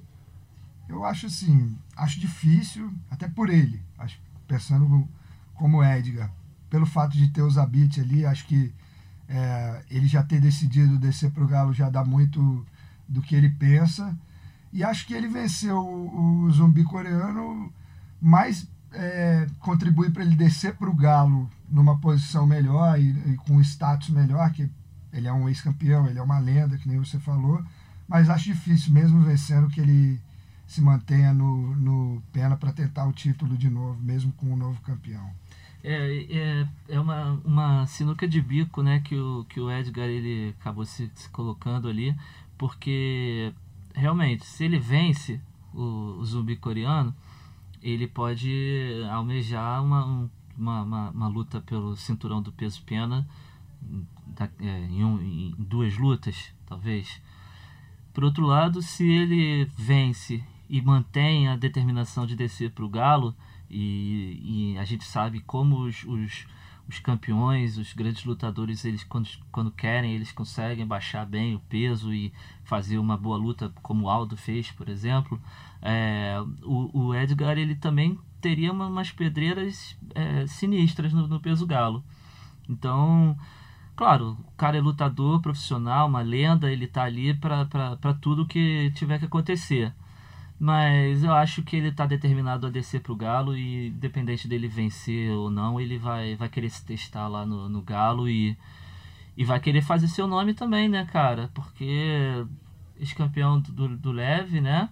S4: Eu acho assim, acho difícil, até por ele, acho, pensando como Edgar, pelo fato de ter o Zabit ali, acho que é, ele já ter decidido descer para o Galo já dá muito do que ele pensa. E acho que ele venceu o, o zumbi coreano mais é, contribui para ele descer para o Galo numa posição melhor e, e com um status melhor, que ele é um ex-campeão, ele é uma lenda, que nem você falou, mas acho difícil, mesmo vencendo, que ele se mantenha no, no pena para tentar o título de novo, mesmo com um novo campeão.
S3: É, é, é uma, uma sinuca de bico né, que, o, que o Edgar ele acabou se, se colocando ali, porque realmente, se ele vence o, o zumbi coreano, ele pode almejar uma, uma, uma, uma luta pelo cinturão do peso pena é, em, um, em duas lutas, talvez. Por outro lado, se ele vence e mantém a determinação de descer para o galo, e, e, a gente sabe como os, os, os, campeões, os grandes lutadores, eles quando, quando querem, eles conseguem baixar bem o peso e fazer uma boa luta, como o Aldo fez, por exemplo. É, o, o, Edgar ele também teria uma, umas pedreiras é, sinistras no, no, peso galo. Então, claro, o cara é lutador profissional, uma lenda, ele tá ali para tudo que tiver que acontecer. Mas eu acho que ele está determinado a descer para o Galo e, independente dele vencer ou não, ele vai, vai querer se testar lá no, no Galo e, e vai querer fazer seu nome também, né, cara? Porque ex-campeão do, do leve, né?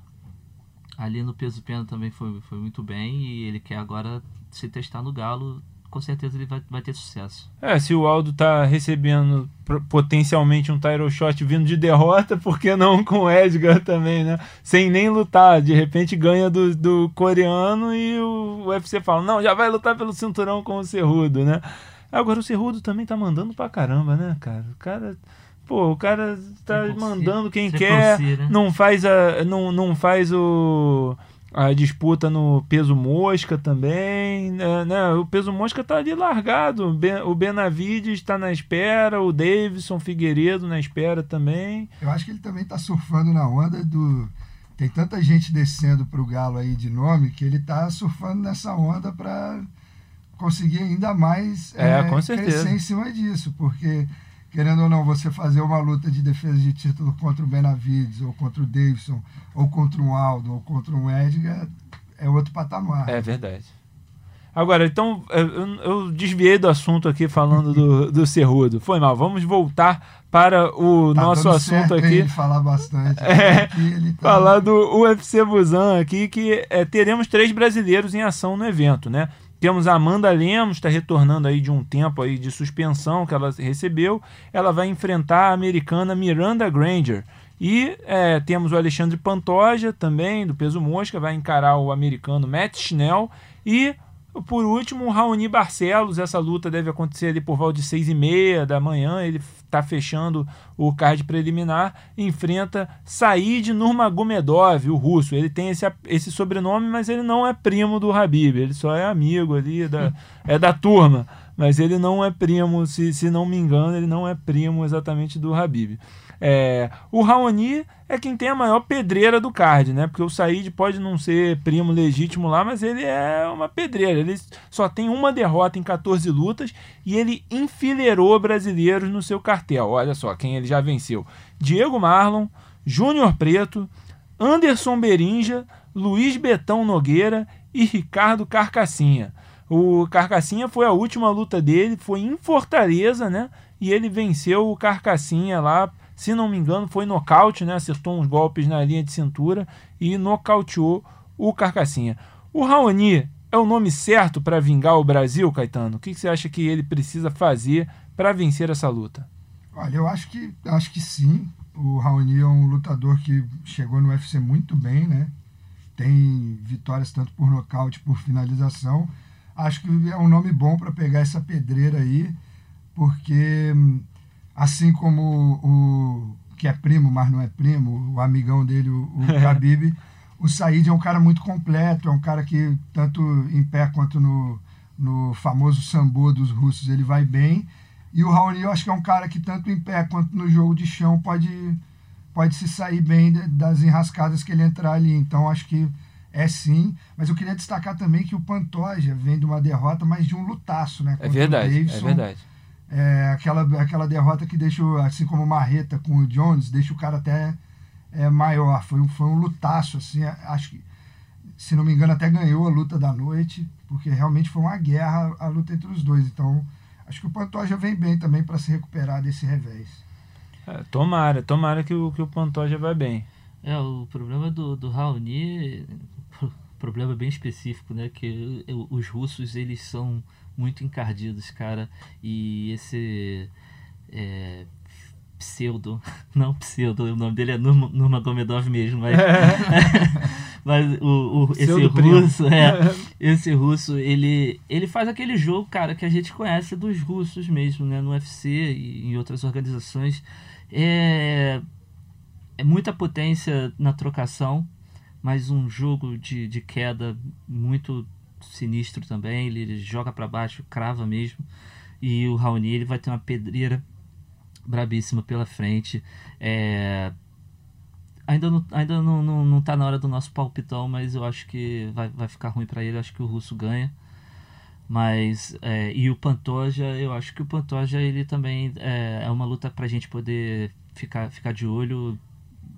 S3: ali no peso pena também foi, foi muito bem e ele quer agora se testar no Galo. Com certeza ele vai, vai ter sucesso.
S2: É, se o Aldo tá recebendo potencialmente um title shot vindo de derrota, por que não com o Edgar também, né? Sem nem lutar. De repente ganha do, do coreano e o UFC fala: não, já vai lutar pelo cinturão com o Cerrudo, né? Agora o Cerrudo também tá mandando pra caramba, né, cara? O cara Pô, o cara tá mandando quem quer, né? não faz a não, não faz o a disputa no peso mosca também, né? né? O peso mosca tá ali largado. O Benavides está na espera, o Davidson Figueiredo na espera também.
S4: Eu acho que ele também tá surfando na onda do tem tanta gente descendo pro galo aí de nome que ele tá surfando nessa onda para conseguir ainda mais
S2: é, é, com certeza.
S4: crescer em cima disso, porque querendo ou não, você fazer uma luta de defesa de título contra o Benavides, ou contra o Davidson, ou contra um Aldo, ou contra um Edgar, é outro patamar.
S2: É verdade. Agora, então, eu, desviei do assunto aqui falando do, do Cerrudo. Foi mal, vamos voltar para o
S4: Tá
S2: nosso assunto aqui.
S4: falar bastante.
S2: É,
S4: Aqui tá-
S2: Falar do UFC Busan aqui, que é, teremos três brasileiros em ação no evento, né? Temos a Amanda Lemos, está retornando aí de um tempo aí de suspensão que ela recebeu. Ela vai enfrentar a americana Miranda Granger. E é, temos o Alexandre Pantoja também, do peso mosca, vai encarar o americano Matt Schnell. E, por último, o Raoni Barcelos. Essa luta deve acontecer ali por volta de seis e meia da manhã. Ele está fechando o card preliminar. Enfrenta Said Nurmagomedov, o russo. Ele tem esse, esse sobrenome, mas ele não é primo do Habib. Ele só é amigo ali, da, é da turma. Mas ele não é primo, se, se não me engano, ele não é primo exatamente do Habib. É, o Raoni é quem tem a maior pedreira do card, né? Porque o Said pode não ser primo legítimo lá, mas ele é uma pedreira. Ele só tem uma derrota em 14 lutas e ele enfileirou brasileiros no seu cartel. Olha só quem ele já venceu: Diego Marlon, Júnior Preto, Anderson Berinja, Luiz Betão Nogueira e Ricardo Carcassinha. O Carcassinha foi a última luta dele, foi em Fortaleza, né? E ele venceu o Carcassinha lá se não me engano, foi nocaute, né? Acertou uns golpes na linha de cintura e nocauteou o Carcassinha. O Raoni é o nome certo para vingar o Brasil, Caetano? O que você acha que ele precisa fazer para vencer essa luta?
S4: Olha, eu acho que, acho que sim. O Raoni é um lutador que chegou no UFC muito bem, né? Tem vitórias tanto por nocaute, por finalização. Acho que é um nome bom para pegar essa pedreira aí, porque assim como o que é primo, mas não é primo, o amigão dele, o, o [laughs] Khabib, o Said é um cara muito completo, é um cara que tanto em pé quanto no, no famoso sambo dos russos ele vai bem. E o Raoni eu acho que é um cara que tanto em pé quanto no jogo de chão pode, pode se sair bem das enrascadas que ele entrar ali. Então acho que é sim. Mas eu queria destacar também que o Pantoja vem de uma derrota, mas de um lutaço, né?
S2: É verdade, é verdade.
S4: É, aquela, aquela derrota que deixa, assim como Marreta com o Jones, deixa o cara até é, maior. Foi, um, foi um lutaço, assim, acho que, se não me engano, até ganhou a luta da noite, porque realmente foi uma guerra a luta entre os dois. Então, acho que o Pantoja vem bem também para se recuperar desse revés.
S2: É, tomara, tomara que o, que o Pantoja vai bem.
S3: É, o problema do, do Raoni, [laughs] problema bem específico, né? Que os russos, eles são muito encardidos, cara. E esse é, pseudo, [laughs] não pseudo, o nome dele é Nurma, Nurmagomedov mesmo, mas, [laughs] mas o, o esse russo, é, esse russo, ele, ele faz aquele jogo, cara, que a gente conhece dos russos mesmo, né, no UFC e em outras organizações. É, é muita potência na trocação, mas um jogo de, de queda muito sinistro também. Ele, joga para baixo, crava mesmo. E o Raoni ele vai ter uma pedreira brabíssima pela frente. É... Ainda, não, ainda não, não, não tá na hora do nosso palpitão, mas eu acho que vai, vai ficar ruim para ele. Acho que o russo ganha. Mas, é, e o Pantoja, eu acho que o Pantoja ele também é, é uma luta pra gente poder ficar, ficar de olho.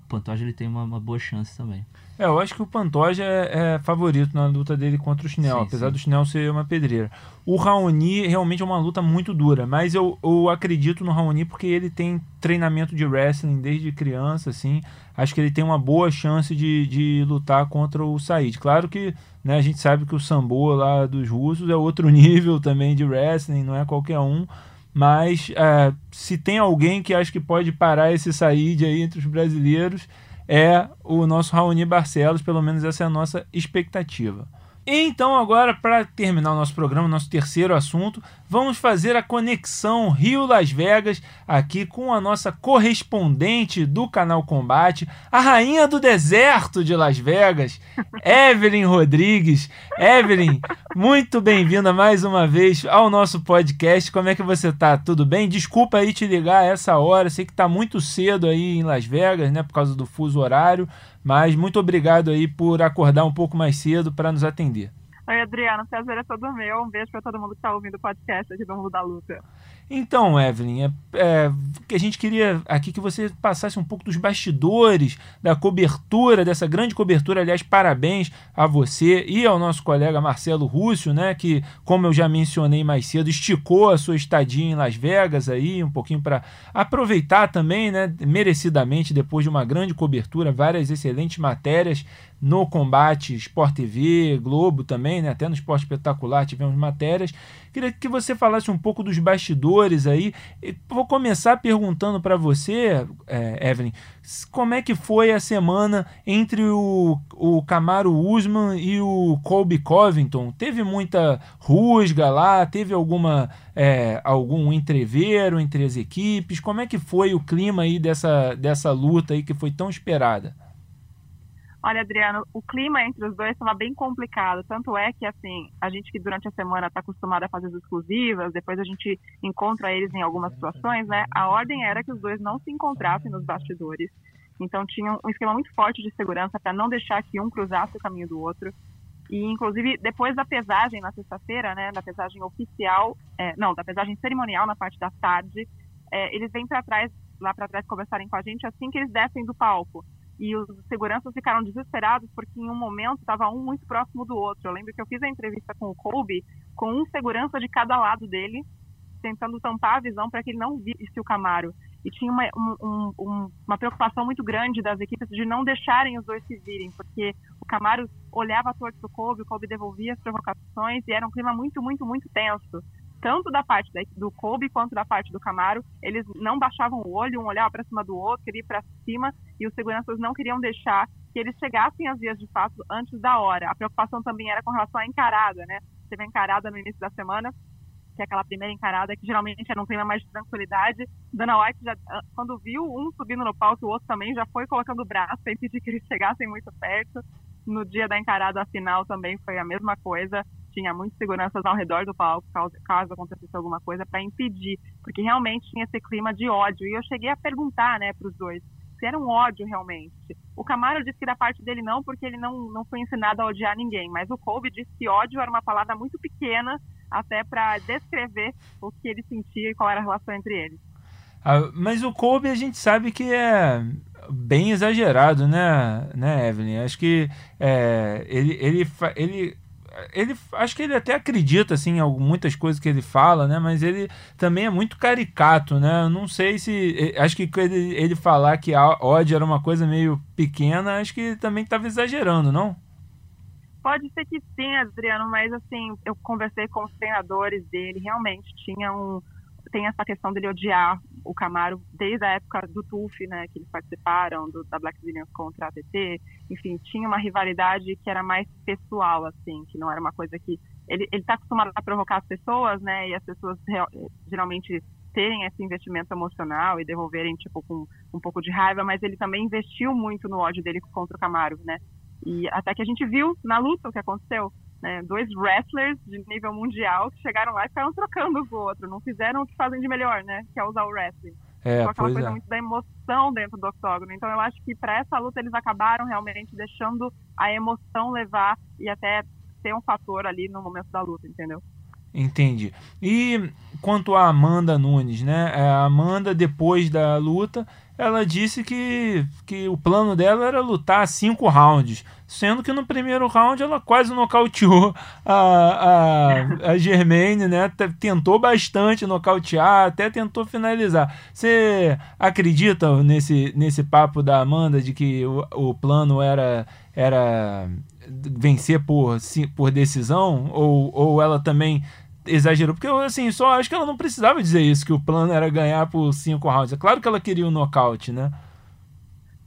S3: O Pantoja ele tem uma, uma boa chance também.
S2: É, eu acho que o Pantoja é, é favorito na luta dele contra o Chinel,
S3: Sim,
S2: apesar
S3: sim.
S2: do Chinel ser uma pedreira. O Raoni realmente é uma luta muito dura, mas eu, eu acredito no Raoni porque ele tem treinamento de wrestling desde criança, assim. Acho que ele tem uma boa chance de, de lutar contra o Said. Claro que né, a gente sabe que o Sambo lá dos russos é outro [laughs] nível também de wrestling, não é qualquer um. Mas é, se tem alguém que acho que pode parar esse Said aí entre os brasileiros, é o nosso Raoni Barcelos, pelo menos essa é a nossa expectativa. Então, agora, para terminar o nosso programa, nosso terceiro assunto, vamos fazer a conexão Rio-Las Vegas aqui com a nossa correspondente do canal Combate, a rainha do deserto de Las Vegas, [laughs] Evelyn Rodrigues. Evelyn, muito bem-vinda mais uma vez ao nosso podcast. Como é que você tá? Tudo bem? Desculpa aí te ligar a essa hora, sei que tá muito cedo aí em Las Vegas, né, por causa do fuso horário. Mas muito obrigado aí por acordar um pouco mais cedo para nos atender.
S5: Oi, Adriana, prazer é todo meu. Um beijo para todo mundo que está ouvindo o podcast aqui do Mundo da Luta.
S2: Então, Evelyn, é, é, que a gente queria aqui que você passasse um pouco dos bastidores da cobertura, dessa grande cobertura. Aliás, parabéns a você e ao nosso colega Marcelo Rússio, né? Que, como eu já mencionei mais cedo, esticou a sua estadia em Las Vegas aí, um pouquinho para aproveitar também, né? Merecidamente, depois de uma grande cobertura, várias excelentes matérias no combate Sport TV, Globo também, né? até no Esporte Espetacular tivemos matérias. Queria que você falasse um pouco dos bastidores aí. Vou começar perguntando para você, é, Evelyn, como é que foi a semana entre o, o Camaro Usman e o Colby Covington? Teve muita rusga lá? Teve alguma é, algum entreveiro entre as equipes? Como é que foi o clima aí dessa, dessa luta aí que foi tão esperada?
S5: Olha, Adriano, o clima entre os dois estava bem complicado. Tanto é que, assim, a gente que durante a semana está acostumado a fazer as exclusivas, depois a gente encontra eles em algumas situações, né? A ordem era que os dois não se encontrassem nos bastidores. Então tinha um esquema muito forte de segurança para não deixar que um cruzasse o caminho do outro. E, inclusive, depois da pesagem na sexta-feira, né, da pesagem oficial, é, não, da pesagem cerimonial na parte da tarde, é, eles vêm para trás, lá para trás, conversarem com a gente assim que eles descem do palco e os seguranças ficaram desesperados porque em um momento estava um muito próximo do outro. Eu lembro que eu fiz a entrevista com o Colby com um segurança de cada lado dele, tentando tampar a visão para que ele não visse o Camaro. E tinha uma, um, um, uma preocupação muito grande das equipes de não deixarem os dois se virem, porque o Camaro olhava torto para o Colby, o Colby devolvia as provocações e era um clima muito, muito, muito tenso tanto da parte do Kobe quanto da parte do Camaro, eles não baixavam o olho, um olhava para cima do outro, queria ir para cima, e os seguranças não queriam deixar que eles chegassem às vias de fato antes da hora. A preocupação também era com relação à encarada, né? Teve a encarada no início da semana, que é aquela primeira encarada que geralmente era um clima mais de tranquilidade. Dana White, já, ah, quando viu um subindo no palco, o outro também já foi colocando o braço impedir que eles [laughs] chegassem muito perto. No dia da encarada final também foi a mesma coisa tinha muitas seguranças ao redor do palco, caso, caso acontecesse alguma coisa, para impedir, porque realmente tinha esse clima de ódio. E eu cheguei a perguntar, né, para os dois, se era um ódio realmente. O Camaro disse que da parte dele não, porque ele não, não foi ensinado a odiar ninguém, mas o Colby disse que ódio era uma palavra muito pequena, até para descrever o que ele sentia e qual era a relação entre eles.
S2: Ah, mas o Colby a gente sabe que é bem exagerado, né, né Evelyn? Acho que é, ele, ele, ele ele acho que ele até acredita assim em muitas coisas que ele fala, né? Mas ele também é muito caricato, né? não sei se acho que ele, ele falar que a ódio era uma coisa meio pequena, acho que também estava exagerando, não?
S5: Pode ser que sim, Adriano, mas assim, eu conversei com os treinadores dele, realmente tinha um tem essa questão dele odiar o Camaro desde a época do TUF, né, que eles participaram do, da Black Zillions contra a ATT. Enfim, tinha uma rivalidade que era mais pessoal, assim, que não era uma coisa que ele está acostumado a provocar as pessoas, né, e as pessoas geralmente terem esse investimento emocional e devolverem tipo com um pouco de raiva, mas ele também investiu muito no ódio dele contra o Camaro, né? E até que a gente viu na luta o que aconteceu né, dois wrestlers de nível mundial que chegaram lá e ficaram trocando um com o outro. Não fizeram o que fazem de melhor, né? Que é usar o wrestling.
S2: É,
S5: Ficou aquela coisa
S2: é.
S5: muito da emoção dentro do octógono. Então eu acho que para essa luta eles acabaram realmente deixando a emoção levar e até ser um fator ali no momento da luta, entendeu?
S2: Entendi. E quanto a Amanda Nunes, né? É, a Amanda, depois da luta, ela disse que, que o plano dela era lutar cinco rounds, sendo que no primeiro round ela quase nocauteou a, a, a Germaine, né? Tentou bastante nocautear, até tentou finalizar. Você acredita nesse, nesse papo da Amanda de que o, o plano era, era vencer por, por decisão? Ou, ou ela também exagerou, porque eu assim, só acho que ela não precisava dizer isso, que o plano era ganhar por cinco rounds. É claro que ela queria o um nocaute, né?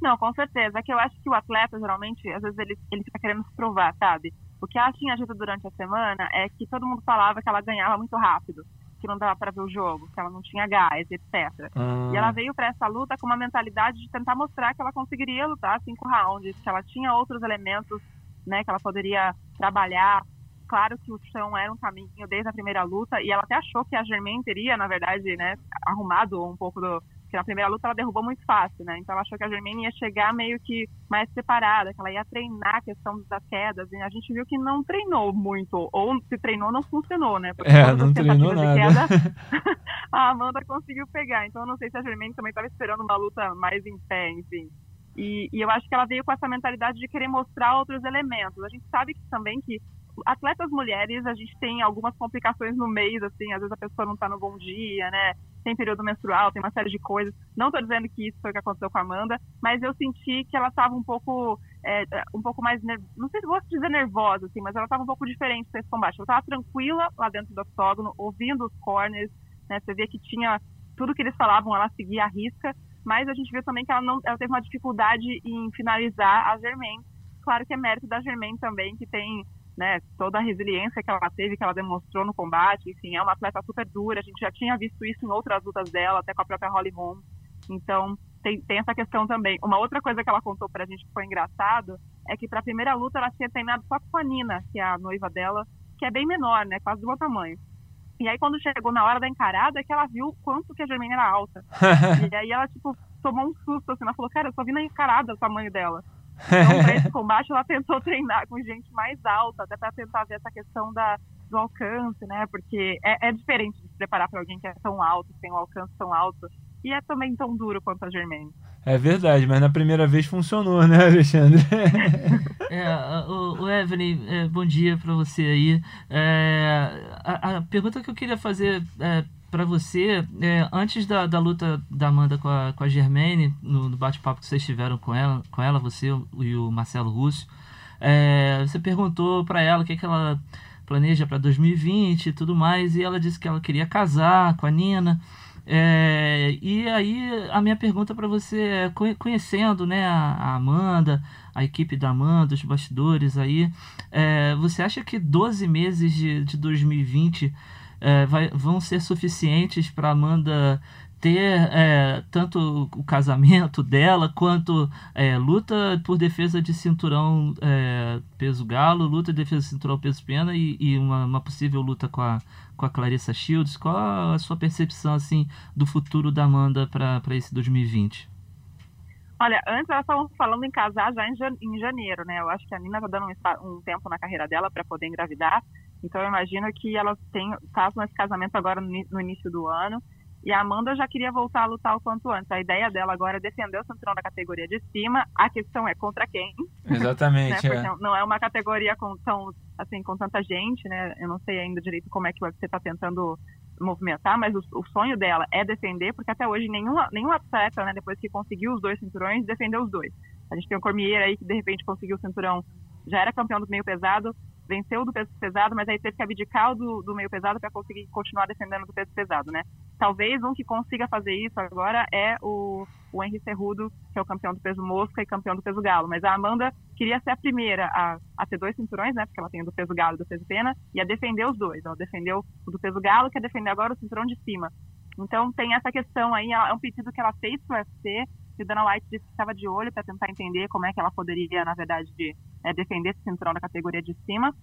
S5: Não, com certeza. É que eu acho que o atleta, geralmente, às vezes ele, ele fica querendo se provar, sabe? O que ela tinha dito durante a semana é que todo mundo falava que ela ganhava muito rápido, que não dava para ver o jogo, que ela não tinha gás, etc.
S2: Hum.
S5: E ela veio para essa luta com uma mentalidade de tentar mostrar que ela conseguiria lutar cinco rounds, que ela tinha outros elementos, né, que ela poderia trabalhar claro que o chão era um caminho desde a primeira luta e ela até achou que a Germaine teria, na verdade, né, arrumado um pouco do Porque na primeira luta ela derrubou muito fácil, né? Então ela achou que a Germaine ia chegar meio que mais separada, que ela ia treinar a questão das quedas. E a gente viu que não treinou muito. Ou se treinou, não funcionou, né?
S2: Porque é, não treinou nada. Queda, [laughs] [laughs]
S5: a Amanda conseguiu pegar. Então eu não sei se a Germaine também estava esperando uma luta mais em pé, enfim. E, e, eu acho que ela veio com essa mentalidade de querer mostrar outros elementos. A gente sabe que também que atletas mulheres, a gente tem algumas complicações no mês, assim, às vezes a pessoa não está no bom dia, né? Tem período menstrual, tem uma série de coisas. Não estou dizendo que isso foi o que aconteceu com a Amanda, mas eu senti que ela estava um pouco, é, um pouco mais, não sei se vou dizer nervosa, assim, mas ela estava um pouco diferente desse combate. Ela estava tranquila lá dentro do octógono, ouvindo os corners, né? Você vê que tinha tudo que eles falavam, ela seguia a risca, mas a gente viu também que ela não, ela teve uma dificuldade em finalizar a Germain. Claro que é mérito da Germain também, que tem né, toda a resiliência que ela teve, que ela demonstrou no combate, enfim, é uma atleta super dura, a gente já tinha visto isso em outras lutas dela, até com a própria Holly Holm, então tem, tem essa questão também. Uma outra coisa que ela contou pra gente que foi engraçado, é que pra primeira luta ela tinha treinado só com a Nina, que é a noiva dela, que é bem menor, né, quase do meu tamanho. E aí quando chegou na hora da encarada, é que ela viu quanto que a Germaine era alta. [laughs] e aí ela, tipo, tomou um susto, assim, ela falou, cara, eu só vi na encarada o tamanho dela. Então, [laughs] para esse combate, ela tentou treinar com gente mais alta, até para tentar ver essa questão da, do alcance, né? Porque é, é diferente de se preparar para alguém que é tão alto, que tem um alcance tão alto, e é também tão duro quanto a Germaine.
S2: É verdade, mas na primeira vez funcionou, né, Alexandre? [laughs]
S3: é, o, o Evelyn, é, bom dia para você aí. É, a, a, pergunta que eu queria fazer é, para você, é, antes da, da luta da Amanda com a, com a Germaine, no, no bate-papo que vocês tiveram com ela, com ela você e o Marcelo Russo, é, você perguntou para ela o que, que ela planeja para 2020 e tudo mais, e ela disse que ela queria casar com a Nina. É, e aí a minha pergunta para você é, conhecendo né, a, a, Amanda, a equipe da Amanda, os bastidores aí, é, você acha que 12 meses de, de 2020 é, vai, vão ser suficientes para Amanda ter é, tanto o casamento dela quanto é, luta por defesa de cinturão é, peso galo, luta de defesa de cinturão peso pena e, e uma, uma, possível luta com a, com a Clarissa Shields. Qual a sua percepção assim do futuro da Amanda para esse 2020?
S5: Olha, antes elas estavam falando em casar já em janeiro, né? Eu acho que a Nina tá dando um, um tempo na carreira dela para poder engravidar. Então eu imagino que elas façam esse casamento agora no, início do ano. E a Amanda já queria voltar a lutar o quanto antes. A ideia dela agora é defender o cinturão da categoria de cima. A questão é contra quem.
S2: Exatamente. [laughs]
S5: né? é. Não é uma categoria com, tão, assim, com tanta gente, né? Eu não sei ainda direito como é que você está tentando movimentar, mas o, o, sonho dela é defender, porque até hoje nenhum, nenhum atleta, né, depois que conseguiu os dois cinturões, defendeu os dois. A gente tem o Cormier aí que de repente conseguiu o cinturão, já era campeão do meio pesado, venceu do peso pesado, mas aí teve que abdicar do, do meio pesado para conseguir continuar defendendo do peso pesado, né? Talvez um que consiga fazer isso agora é o, o Henry Cerrudo, que é o campeão do peso mosca e campeão do peso galo. Mas a Amanda queria ser a primeira a, a ter dois cinturões, né? Porque ela tem o do peso galo e do peso pena, e a defender os dois. Ela defendeu o do peso galo, quer defender agora o cinturão de cima. Então tem essa questão aí, é um pedido que ela fez para o UFC, e Dana White disse que estava de olho para tentar entender como é que ela poderia, na verdade, de, é, defender esse cinturão da categoria de cima.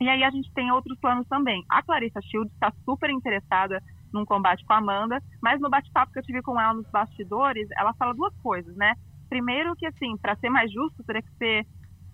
S5: E aí a gente tem outros planos também. A Clarissa Shields está super interessada num combate com a Amanda, mas no bate-papo que eu tive com ela nos bastidores, ela fala duas coisas, né? Primeiro que, assim, para ser mais justo, teria que ser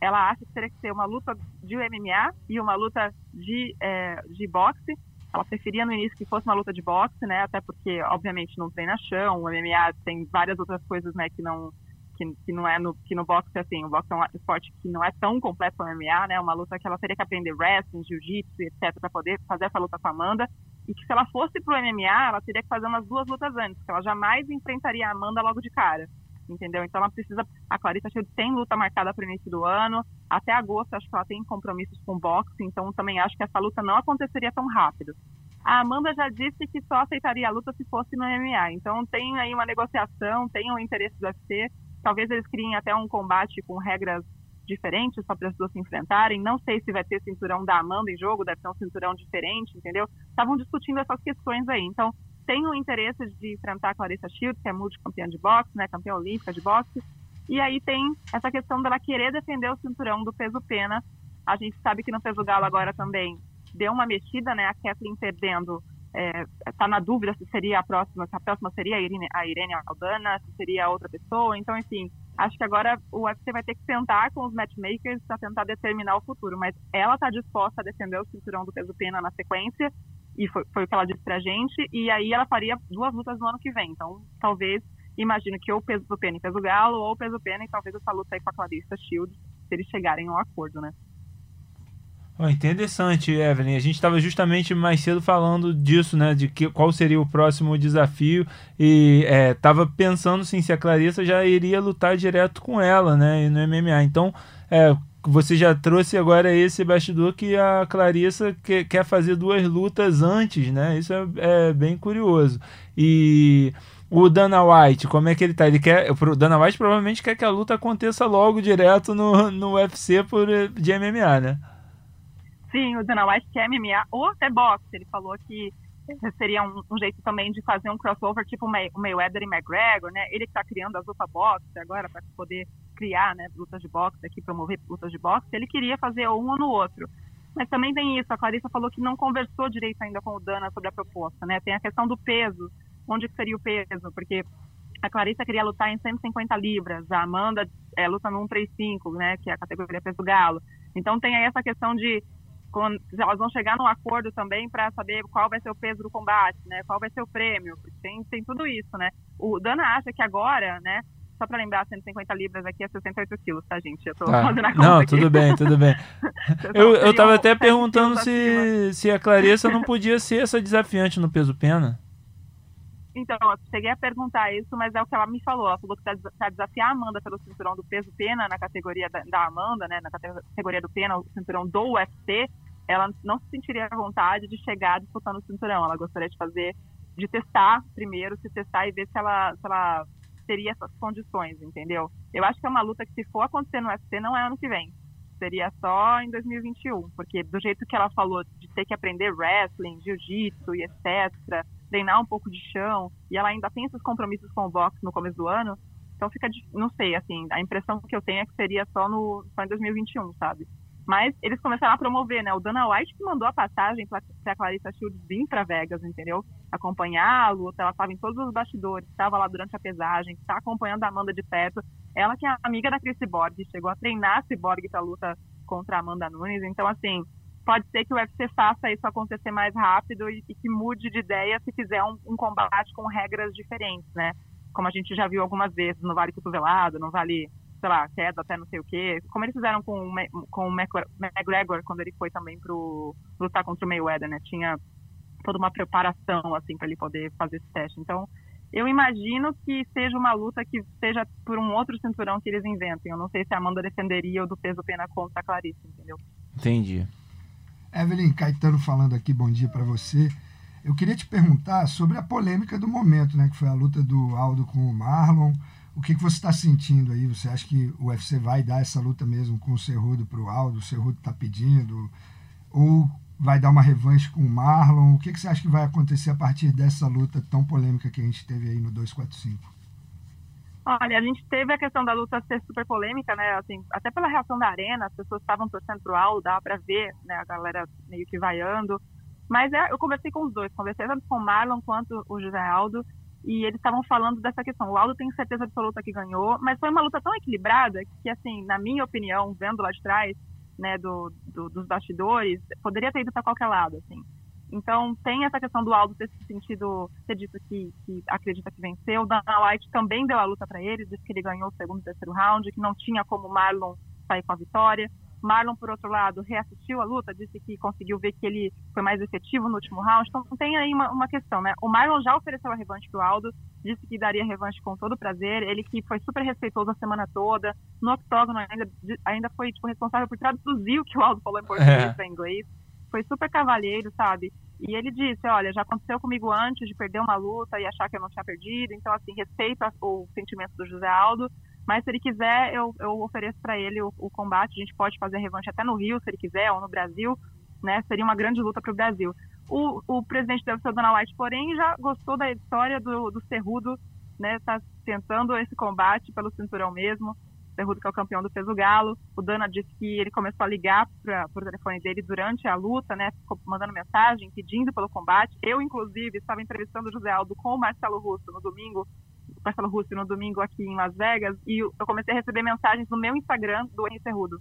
S5: ela acha que teria que ser uma luta de MMA e uma luta de, é, de boxe. Ela preferia no início que fosse uma luta de boxe, né? Até porque, obviamente, não treina chão. O MMA tem várias outras coisas, né? Que não, que, que não é no, que no boxe, assim, o boxe é um esporte que não é tão completo como o MMA, né? Uma luta que ela teria que aprender wrestling, jiu-jitsu, etc, para poder fazer essa luta com a Amanda. E que se ela fosse pro MMA, ela teria que fazer umas duas lutas antes, porque ela jamais enfrentaria a Amanda logo de cara. Entendeu? Então ela precisa. A Clarissa Shields tem luta marcada para o início do ano. Até agosto, acho que ela tem compromissos com boxe. Então também acho que essa luta não aconteceria tão rápido. A Amanda já disse que só aceitaria a luta se fosse no MMA. Então tem aí uma negociação, tem um interesse do UFC. Talvez eles criem até um combate com regras diferentes só para as duas se enfrentarem. Não sei se vai ter cinturão da Amanda em jogo, deve ser um cinturão diferente, entendeu? Estavam discutindo essas questões aí. Então tem o interesse de enfrentar a Clarissa Shields, que é multicampeã de boxe, né, campeã olímpica de boxe. E aí tem essa questão dela querer defender o cinturão do peso pena. A gente sabe que no peso galo agora também deu uma mexida, né? A Kathleen perdendo é, tá na dúvida se seria a próxima, se a próxima seria a Irene, a Irene Aldana, se seria outra pessoa. Então, enfim, acho que agora o UFC vai ter que sentar com os matchmakers para tentar determinar o futuro. Mas ela está disposta a defender o cinturão do peso pena na sequência, e foi, foi o que ela disse pra gente, e aí ela faria duas lutas no ano que vem. Então, talvez, imagino que ou peso pena e peso galo, ou peso pena e talvez essa luta aí com a Clarissa Shields, se eles chegarem a um acordo, né?
S2: Oh, interessante, Evelyn. A gente estava justamente mais cedo falando disso, né? De que, qual seria o próximo desafio. E estava é, pensando sim, se a Clarissa já iria lutar direto com ela, né? No MMA. Então, é, você já trouxe agora esse bastidor que a Clarissa que, quer fazer duas lutas antes, né? Isso é, é, bem curioso. E o Dana White, como é que ele tá? Ele quer. O Dana White provavelmente quer que a luta aconteça logo direto no, no UFC por, de MMA, né?
S5: Sim, o Dana White quer MMA ou até boxe. Ele falou que seria um, um, jeito também de fazer um crossover tipo o Mayweather e McGregor, né? Ele está criando as lutas boxe agora para poder criar, né, lutas de boxe aqui, promover lutas de boxe. Ele queria fazer um ou no outro. Mas também tem isso, a Clarissa falou que não conversou direito ainda com o Dana sobre a proposta, né? Tem a questão do peso, onde seria o peso, porque a Clarissa queria lutar em 150 libras, a Amanda é, luta no 135, né, que é a categoria peso galo. Então tem aí essa questão de quando, elas vão chegar num acordo também para saber qual vai ser o peso do combate, né? Qual vai ser o prêmio, tem, tem tudo isso, né? O Dana acha que agora, né? Só para lembrar, 150 libras aqui é 68 quilos, tá, gente? Eu tô tá. fazendo a conta
S2: Não,
S5: aqui.
S2: tudo bem, tudo bem. [laughs] eu, eu tava até perguntando se, se a Clarissa não podia ser essa desafiante no peso pena.
S5: Então, eu cheguei a perguntar isso, mas é o que ela me falou. Ela falou que está tá desafiar a Amanda pelo cinturão do peso pena na categoria da, da, Amanda, né? Na categoria do pena, o cinturão do UFC. Ela não se sentiria à vontade de chegar disputando o cinturão. Ela gostaria de fazer, de testar primeiro, se testar e ver se ela, se ela teria essas condições, entendeu? Eu acho que é uma luta que, se for acontecer no UFC, não é ano que vem. Seria só em 2021, porque do jeito que ela falou de ter que aprender wrestling, jiu-jitsu e etc treinar um pouco de chão, e ela ainda tem esses compromissos com o boxe no começo do ano, então fica, não sei, assim, a impressão que eu tenho é que seria só, no, só em 2021, sabe? Mas eles começaram a promover, né? O Dana White que mandou a passagem para a Clarissa Shields vir para Vegas, entendeu? Acompanhar a luta, ela estava em todos os bastidores, estava lá durante a pesagem, está acompanhando a Amanda de perto. Ela que é amiga da Chris Borg, chegou a treinar a Cyborg para luta contra a Amanda Nunes. Então, assim, pode ser que o UFC faça isso acontecer mais rápido e, e que mude de ideia se fizer um, um, combate com regras diferentes, né? Como a gente já viu algumas vezes no Vale Cotovelado, no Vale, sei lá, queda até não sei o quê. Como eles fizeram com, com o McGregor quando ele foi também pro lutar contra o Mayweather, né? Tinha toda uma preparação, assim, para ele poder fazer esse teste. Então, eu imagino que seja uma luta que seja por um outro cinturão que eles inventem. Eu não sei se a Amanda defenderia o do peso pena contra a Clarice, entendeu?
S2: Entendi.
S4: Evelyn Caetano falando aqui, bom dia para você. Eu queria te perguntar sobre a polêmica do momento, né, que foi a luta do Aldo com o Marlon. O que, que você está sentindo aí? Você acha que o UFC vai dar essa luta mesmo com o Cerrudo para o Aldo? O Cerrudo está pedindo? Ou vai dar uma revanche com o Marlon? O que, que você acha que vai acontecer a partir dessa luta tão polêmica que a gente teve aí no 245?
S5: Olha, a gente teve a questão da luta ser super polêmica, né? Assim, até pela reação da arena, as pessoas estavam torcendo pro Aldo, dava para ver, né? A galera meio que vaiando. Mas é, eu conversei com os dois, conversei tanto com o Marlon quanto o José Aldo, e eles estavam falando dessa questão. O Aldo tem certeza absoluta que ganhou, mas foi uma luta tão equilibrada que, assim, na minha opinião, vendo lá de trás, né, do, do dos bastidores, poderia ter ido para qualquer lado, assim. Então, tem essa questão do Aldo ter se sentido, ter dito que, que acredita que venceu. Dana White também deu a luta para ele, disse que ele ganhou o segundo e terceiro round, que não tinha como Marlon sair com a vitória. Marlon, por outro lado, reassistiu a luta, disse que conseguiu ver que ele foi mais efetivo no último round. Então, tem aí uma, uma questão, né? O Marlon já ofereceu a revanche pro Aldo, disse que daria revanche com todo prazer. Ele que foi super respeitoso a semana toda. No octógono ainda, ainda foi tipo, responsável por traduzir o que o Aldo falou em português é. para inglês foi super cavalheiro, sabe? E ele disse, olha, já aconteceu comigo antes de perder uma luta e achar que eu não tinha perdido, então, assim, respeito o sentimento do José Aldo, mas se ele quiser, eu, eu ofereço para ele o, o, combate, a gente pode fazer revanche até no Rio, se ele quiser, ou no Brasil, né? Seria uma grande luta para o Brasil. O presidente da UFC, White, porém, já gostou da história do, do Cerrudo, né? Tá tentando esse combate pelo cinturão mesmo, Cerrudo, que é o campeão do peso galo. O Dana disse que ele começou a ligar para o telefone dele durante a luta, né? Ficou mandando mensagem, pedindo pelo combate. Eu, inclusive, estava entrevistando o José Aldo com o Marcelo Russo no domingo, Marcelo Russo no domingo aqui em Las Vegas, e eu comecei a receber mensagens no meu Instagram do Henry Cerrudo,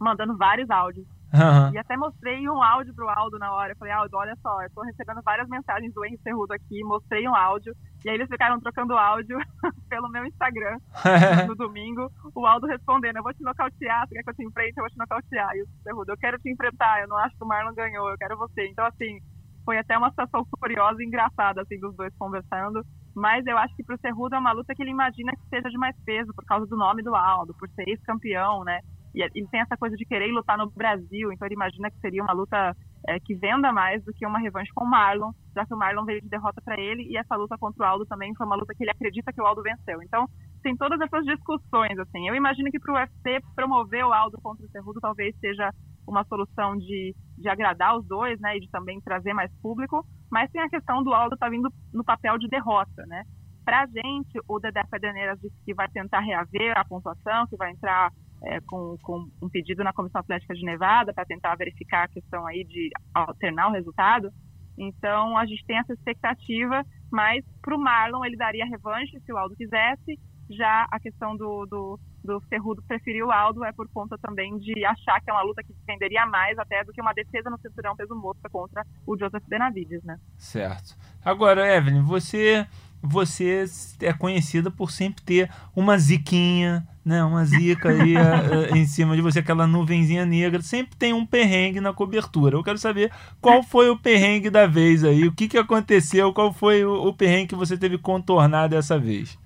S5: mandando vários áudios.
S2: Aham.
S5: E até mostrei um áudio pro Aldo na hora. Eu falei, Aldo, olha só, eu tô recebendo várias mensagens do Henry Cerrudo aqui, mostrei um áudio. E aí eles ficaram trocando áudio [laughs] pelo meu Instagram [laughs] no domingo. O Aldo respondendo, eu vou te nocautear, você quer que eu te enfrente? Eu vou te nocautear. E o Cerrudo, eu quero te enfrentar, eu não acho que o Marlon ganhou, eu quero você. Então, assim, foi até uma situação curiosa e engraçada, assim, dos dois conversando. Mas eu acho que pro Cerrudo é uma luta que ele imagina que seja de mais peso, por causa do nome do Aldo, por ser ex-campeão, né? E ele tem essa coisa de querer lutar no Brasil, então ele imagina que seria uma luta é, que venda mais do que uma revanche com o Marlon, já que o Marlon veio de derrota para ele e essa luta contra o Aldo também foi uma luta que ele acredita que o Aldo venceu. Então tem todas essas discussões, assim. Eu imagino que para o UFC promover o Aldo contra o Cerrudo talvez seja uma solução de, de agradar os dois, né, e de também trazer mais público, mas tem a questão do Aldo tá vindo no papel de derrota, né. Pra gente, o Dedé Pederneiras disse que vai tentar reaver a pontuação, que vai entrar é, com, com, um pedido na Comissão Atlética de Nevada para tentar verificar a questão aí de alternar o resultado. Então a gente tem essa expectativa, mas para o Marlon ele daria revanche se o Aldo quisesse. Já a questão do, do, do Cerrudo preferir o Aldo é por conta também de achar que é uma luta que venderia mais até do que uma defesa no cinturão peso mosca contra o Joseph Benavides, né?
S2: Certo. Agora, Evelyn, você você é conhecida por sempre ter uma ziquinha, né, uma zica aí em cima de você, aquela nuvenzinha negra. Sempre tem um perrengue na cobertura. Eu quero saber qual foi o perrengue da vez aí, o que, que aconteceu, qual foi o, o perrengue que você teve que contornar dessa vez.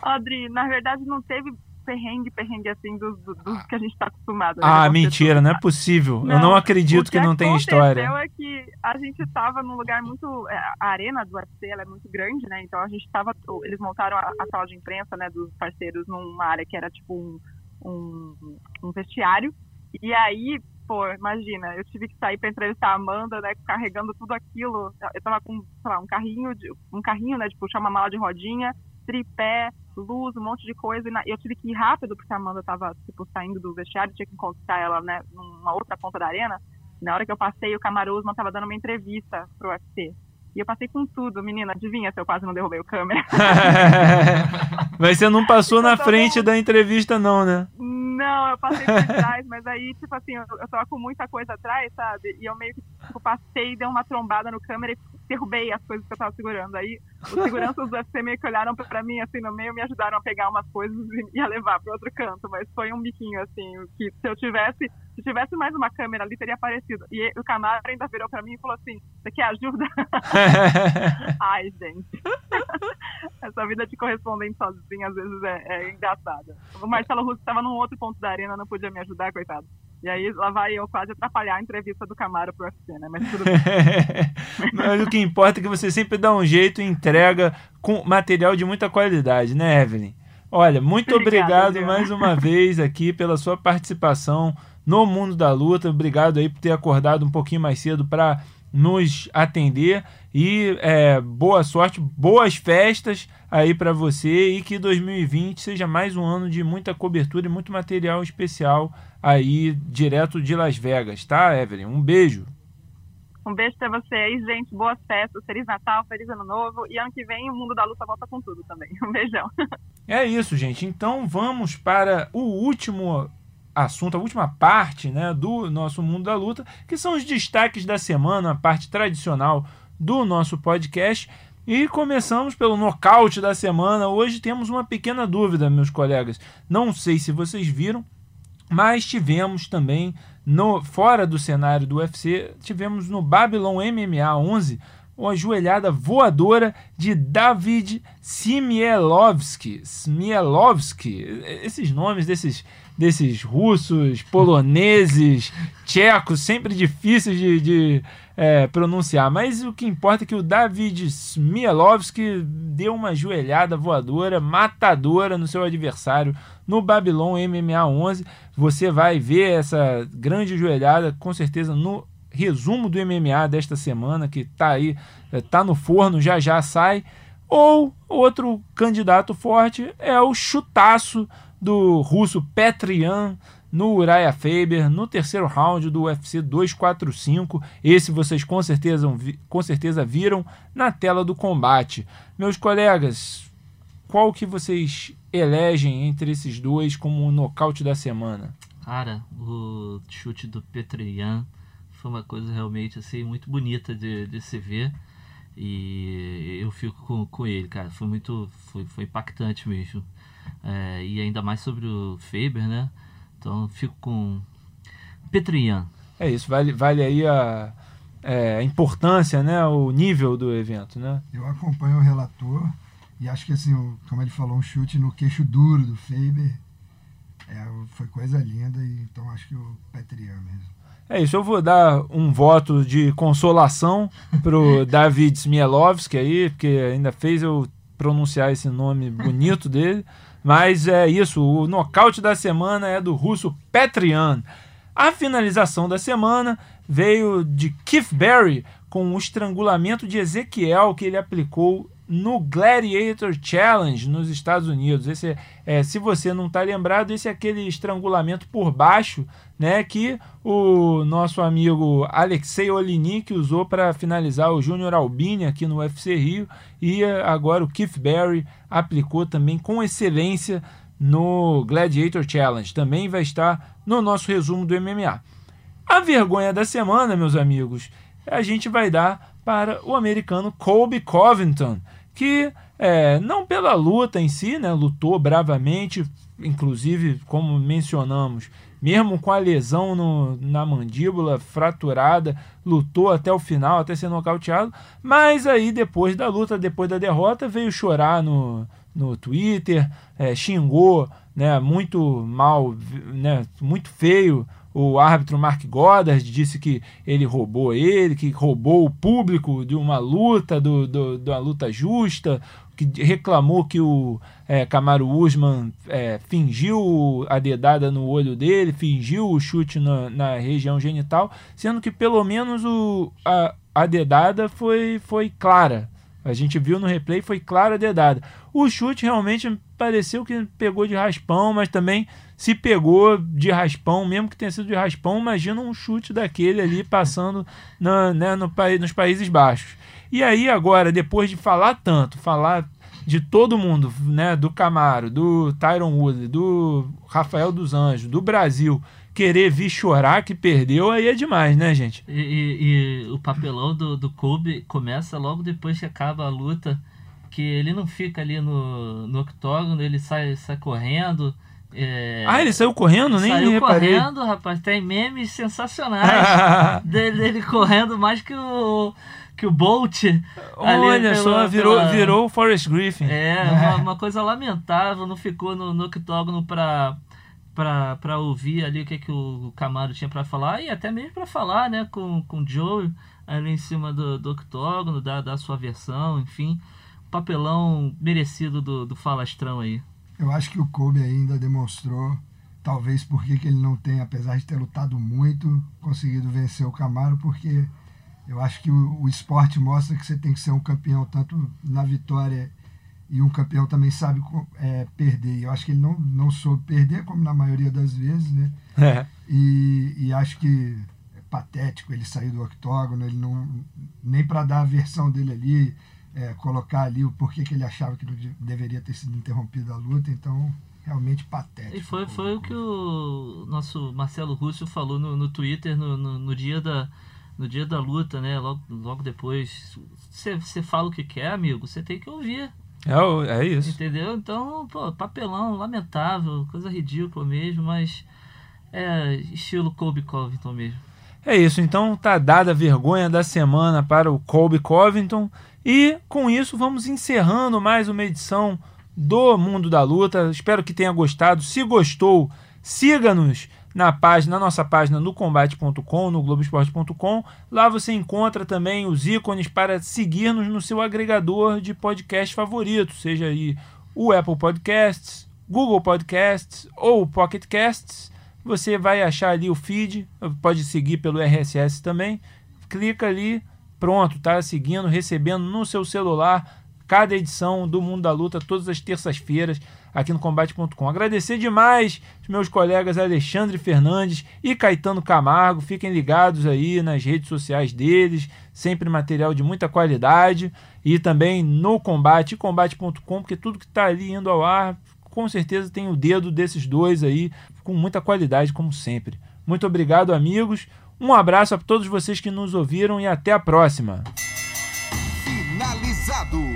S5: Adri, na verdade não teve perrengue, perrengue assim dos, dos que a gente está acostumado. né?
S2: Ah, mentira, não é possível. Eu
S5: Não,
S2: não acredito
S5: o
S2: que não tem
S5: aconteceu
S2: história.
S5: é que a gente estava num lugar muito. é, A arena do UFC ela é muito grande, né? Então a gente estava. Eles montaram a, a sala de imprensa né, dos parceiros numa área que era tipo um, um, um vestiário. E aí, pô, imagina, eu tive que sair para entrevistar a Amanda, né? Carregando tudo aquilo. Eu tava com, sei lá, um carrinho, de, um carrinho, né? De puxar uma mala de rodinha, tripé, luz, um monte de coisa. E na- eu tive que ir rápido, porque a Amanda tava, tipo, saindo do vestiário, tinha que encontrar ela, né, numa outra ponta da arena. Na hora que eu passei, o Camaro Usman tava dando uma entrevista pro UFC. E eu passei com tudo, menina. Adivinha se eu quase não derrubei o câmera? [laughs]
S2: Mas você não passou na frente da entrevista, não, né?
S5: Não, eu passei por trás, mas aí, tipo assim, eu, eu tava com muita coisa atrás, sabe? E eu meio que tipo, passei, dei uma trombada no câmera e derrubei as coisas que eu tava segurando. Aí os seguranças do UFC meio que olharam pra mim, assim, no meio, me ajudaram a pegar umas coisas e a levar pro outro canto. Mas foi um biquinho, assim, que se eu tivesse, se tivesse mais uma câmera ali, teria aparecido. E o Camaro ainda virou pra mim e falou assim, você quer ajuda? [laughs] Ai, gente. Essa vida de correspondente sozinha, às vezes, é, é engraçada. O Marcelo Russo estava num outro ponto da arena, não podia me ajudar, coitado. E aí, lá vai eu quase atrapalhar a entrevista do Camaro pro UFC, né? Mas tudo bem. [laughs]
S2: Mas o que importa é que você sempre dá um jeito e entrega com material de muita qualidade, né, Evelyn? Olha, muito
S5: Obrigada,
S2: obrigado mais uma vez aqui pela sua participação no Mundo da Luta. Obrigado aí por ter acordado um pouquinho mais cedo para nos atender e é, boa sorte, boas festas aí para você e que 2020 seja mais um ano de muita cobertura e muito material especial aí direto de Las Vegas, tá, Evelyn? Um beijo.
S5: Um beijo pra vocês, gente. Boas festas, Feliz Natal, Feliz Ano Novo. E ano que vem o Mundo da Luta volta com tudo também. [laughs] Um beijão.
S2: É isso, gente. Então vamos para o último assunto, a última parte né, do nosso Mundo da Luta, que são os destaques da semana, a parte tradicional do nosso podcast. E começamos pelo nocaute da semana. Hoje temos uma pequena dúvida, meus colegas. Não sei se vocês viram, mas tivemos também no fora do cenário do UFC, tivemos no Babylon MMA 11 uma joelhada voadora de David Smielovski. Smielovski, esses nomes desses, desses russos, poloneses, tchecos, sempre difíceis de, de é, pronunciar. Mas o que importa é que o David Smielovski deu uma joelhada voadora, matadora no seu adversário no Babylon MMA 11. Você vai ver essa grande joelhada com certeza no resumo do MMA desta semana que tá aí, eh, tá no forno, já já sai. Ou outro candidato forte é o chutaço do russo Petrian no Uriah Faber, no terceiro round do UFC 245. Esse vocês com certeza, com certeza viram na tela do combate. Meus colegas, qual que vocês elegem entre esses dois como o nocaute da semana?
S3: Cara, o chute do Petrian foi uma coisa realmente assim muito bonita de, de se ver. E eu fico com, com ele, cara. Foi muito. Foi, foi impactante mesmo. É, e ainda mais sobre o Faber, né? Então fico com Petrian.
S2: É isso, vale, vale aí a, é, a importância, né? O nível do evento, né?
S4: Eu acompanho o relator e acho que assim, como ele falou, um chute no queixo duro do Faber é, foi coisa linda, e então acho que o Petrian mesmo.
S2: É isso, eu vou dar um voto de consolação pro [laughs] David Smielovski aí, porque ainda fez eu pronunciar esse nome bonito dele. Mas é isso, o nocaute da semana é do russo Petrian. A finalização da semana veio de Keith Berry com o estrangulamento de Ezequiel que ele aplicou no Gladiator Challenge nos Estados Unidos. Esse é, é se você não está lembrado, esse é aquele estrangulamento por baixo, né, que o nosso amigo Alexei Olinik usou para finalizar o Júnior Albini aqui no UFC Rio e agora o Keith Berry aplicou também com excelência no Gladiator Challenge. Também vai estar no nosso resumo do MMA. A vergonha da semana, meus amigos, a gente vai dar para o americano Colby Covington, que é, não pela luta em si, né, lutou bravamente, inclusive, como mencionamos, mesmo com a lesão no, na mandíbula fraturada, lutou até o final, até ser nocauteado, mas aí depois da luta, depois da derrota, veio chorar no, no Twitter, é, xingou né, muito mal, né, muito feio o árbitro Mark Goddard disse que ele roubou ele, que roubou o público de uma luta, do, do, de uma luta justa, que reclamou que o é, Camaro Usman é, fingiu a dedada no olho dele, fingiu o chute na, na região genital, sendo que pelo menos o, a, a dedada foi, foi clara. A gente viu no replay, foi clara dedada. O chute realmente pareceu que pegou de raspão, mas também se pegou de raspão, mesmo que tenha sido de raspão, imagina um chute daquele ali passando na, né, no, nos Países Baixos. E aí agora, depois de falar tanto, falar de todo mundo, né, do Camaro, do Tyron Woodley, do Rafael dos Anjos, do Brasil, querer vir chorar que perdeu, aí é demais, né, gente?
S3: E, e, e o papelão do, do Kobe começa logo depois que acaba a luta, que ele não fica ali no, no octógono, ele sai, sai correndo,
S2: é... Ah, ele saiu correndo? Nem
S3: saiu correndo, rapaz. Tem memes sensacionais [laughs] dele, dele, correndo mais que o que o Bolt.
S2: Olha só, virou, pela... virou o Forrest Griffin.
S3: É, uma, uma, coisa lamentável. Não ficou no, no octógono pra, pra ouvir ali o que, que o Camaro tinha pra falar. E até mesmo pra falar, né, com, com o Joe ali em cima do, do octógono, da, da sua versão, enfim. Papelão merecido do, do falastrão aí.
S4: Eu acho que o Kobe ainda demonstrou, talvez porque que ele não tem, apesar de ter lutado muito, conseguido vencer o Camaro, porque eu acho que o, o esporte mostra que você tem que ser um campeão tanto na vitória e um campeão também sabe é, perder. Eu acho que ele não, não soube perder, como na maioria das vezes, né? É. E, e acho que é patético ele sair do octógono, ele não nem para dar a versão dele ali, é, colocar ali o porquê que ele achava que não deveria ter sido interrompida a luta, então realmente patético.
S3: E foi, foi o que o nosso Marcelo Russo falou no, no Twitter no, no, no, dia da, no dia da luta, né? Logo, logo depois. Você fala o que quer, amigo, você tem que ouvir.
S2: É, é isso.
S3: Entendeu? Então, pô, papelão, lamentável, coisa ridícula mesmo, mas é estilo Kobe Covington mesmo.
S2: É isso, então tá dada a vergonha da semana para o Colby Covington. E com isso vamos encerrando mais uma edição do Mundo da Luta. Espero que tenha gostado. Se gostou, siga-nos na página, na nossa página no combate.com, no globoesporte.com. Lá você encontra também os ícones para seguir-nos no seu agregador de podcast favorito, seja aí o Apple Podcasts, Google Podcasts ou Pocket Casts. Você vai achar ali o feed, pode seguir pelo RSS também. Clica ali, pronto, tá seguindo, recebendo no seu celular cada edição do Mundo da Luta, todas as terças-feiras, aqui no Combate.com. Agradecer demais os meus colegas Alexandre Fernandes e Caetano Camargo. Fiquem ligados aí nas redes sociais deles, sempre material de muita qualidade. E também no Combate, combate.com, porque tudo que está ali indo ao ar, com certeza tem o dedo desses dois aí, com muita qualidade, como sempre. Muito obrigado, amigos. Um abraço a todos vocês que nos ouviram e até a próxima.
S1: Finalizado.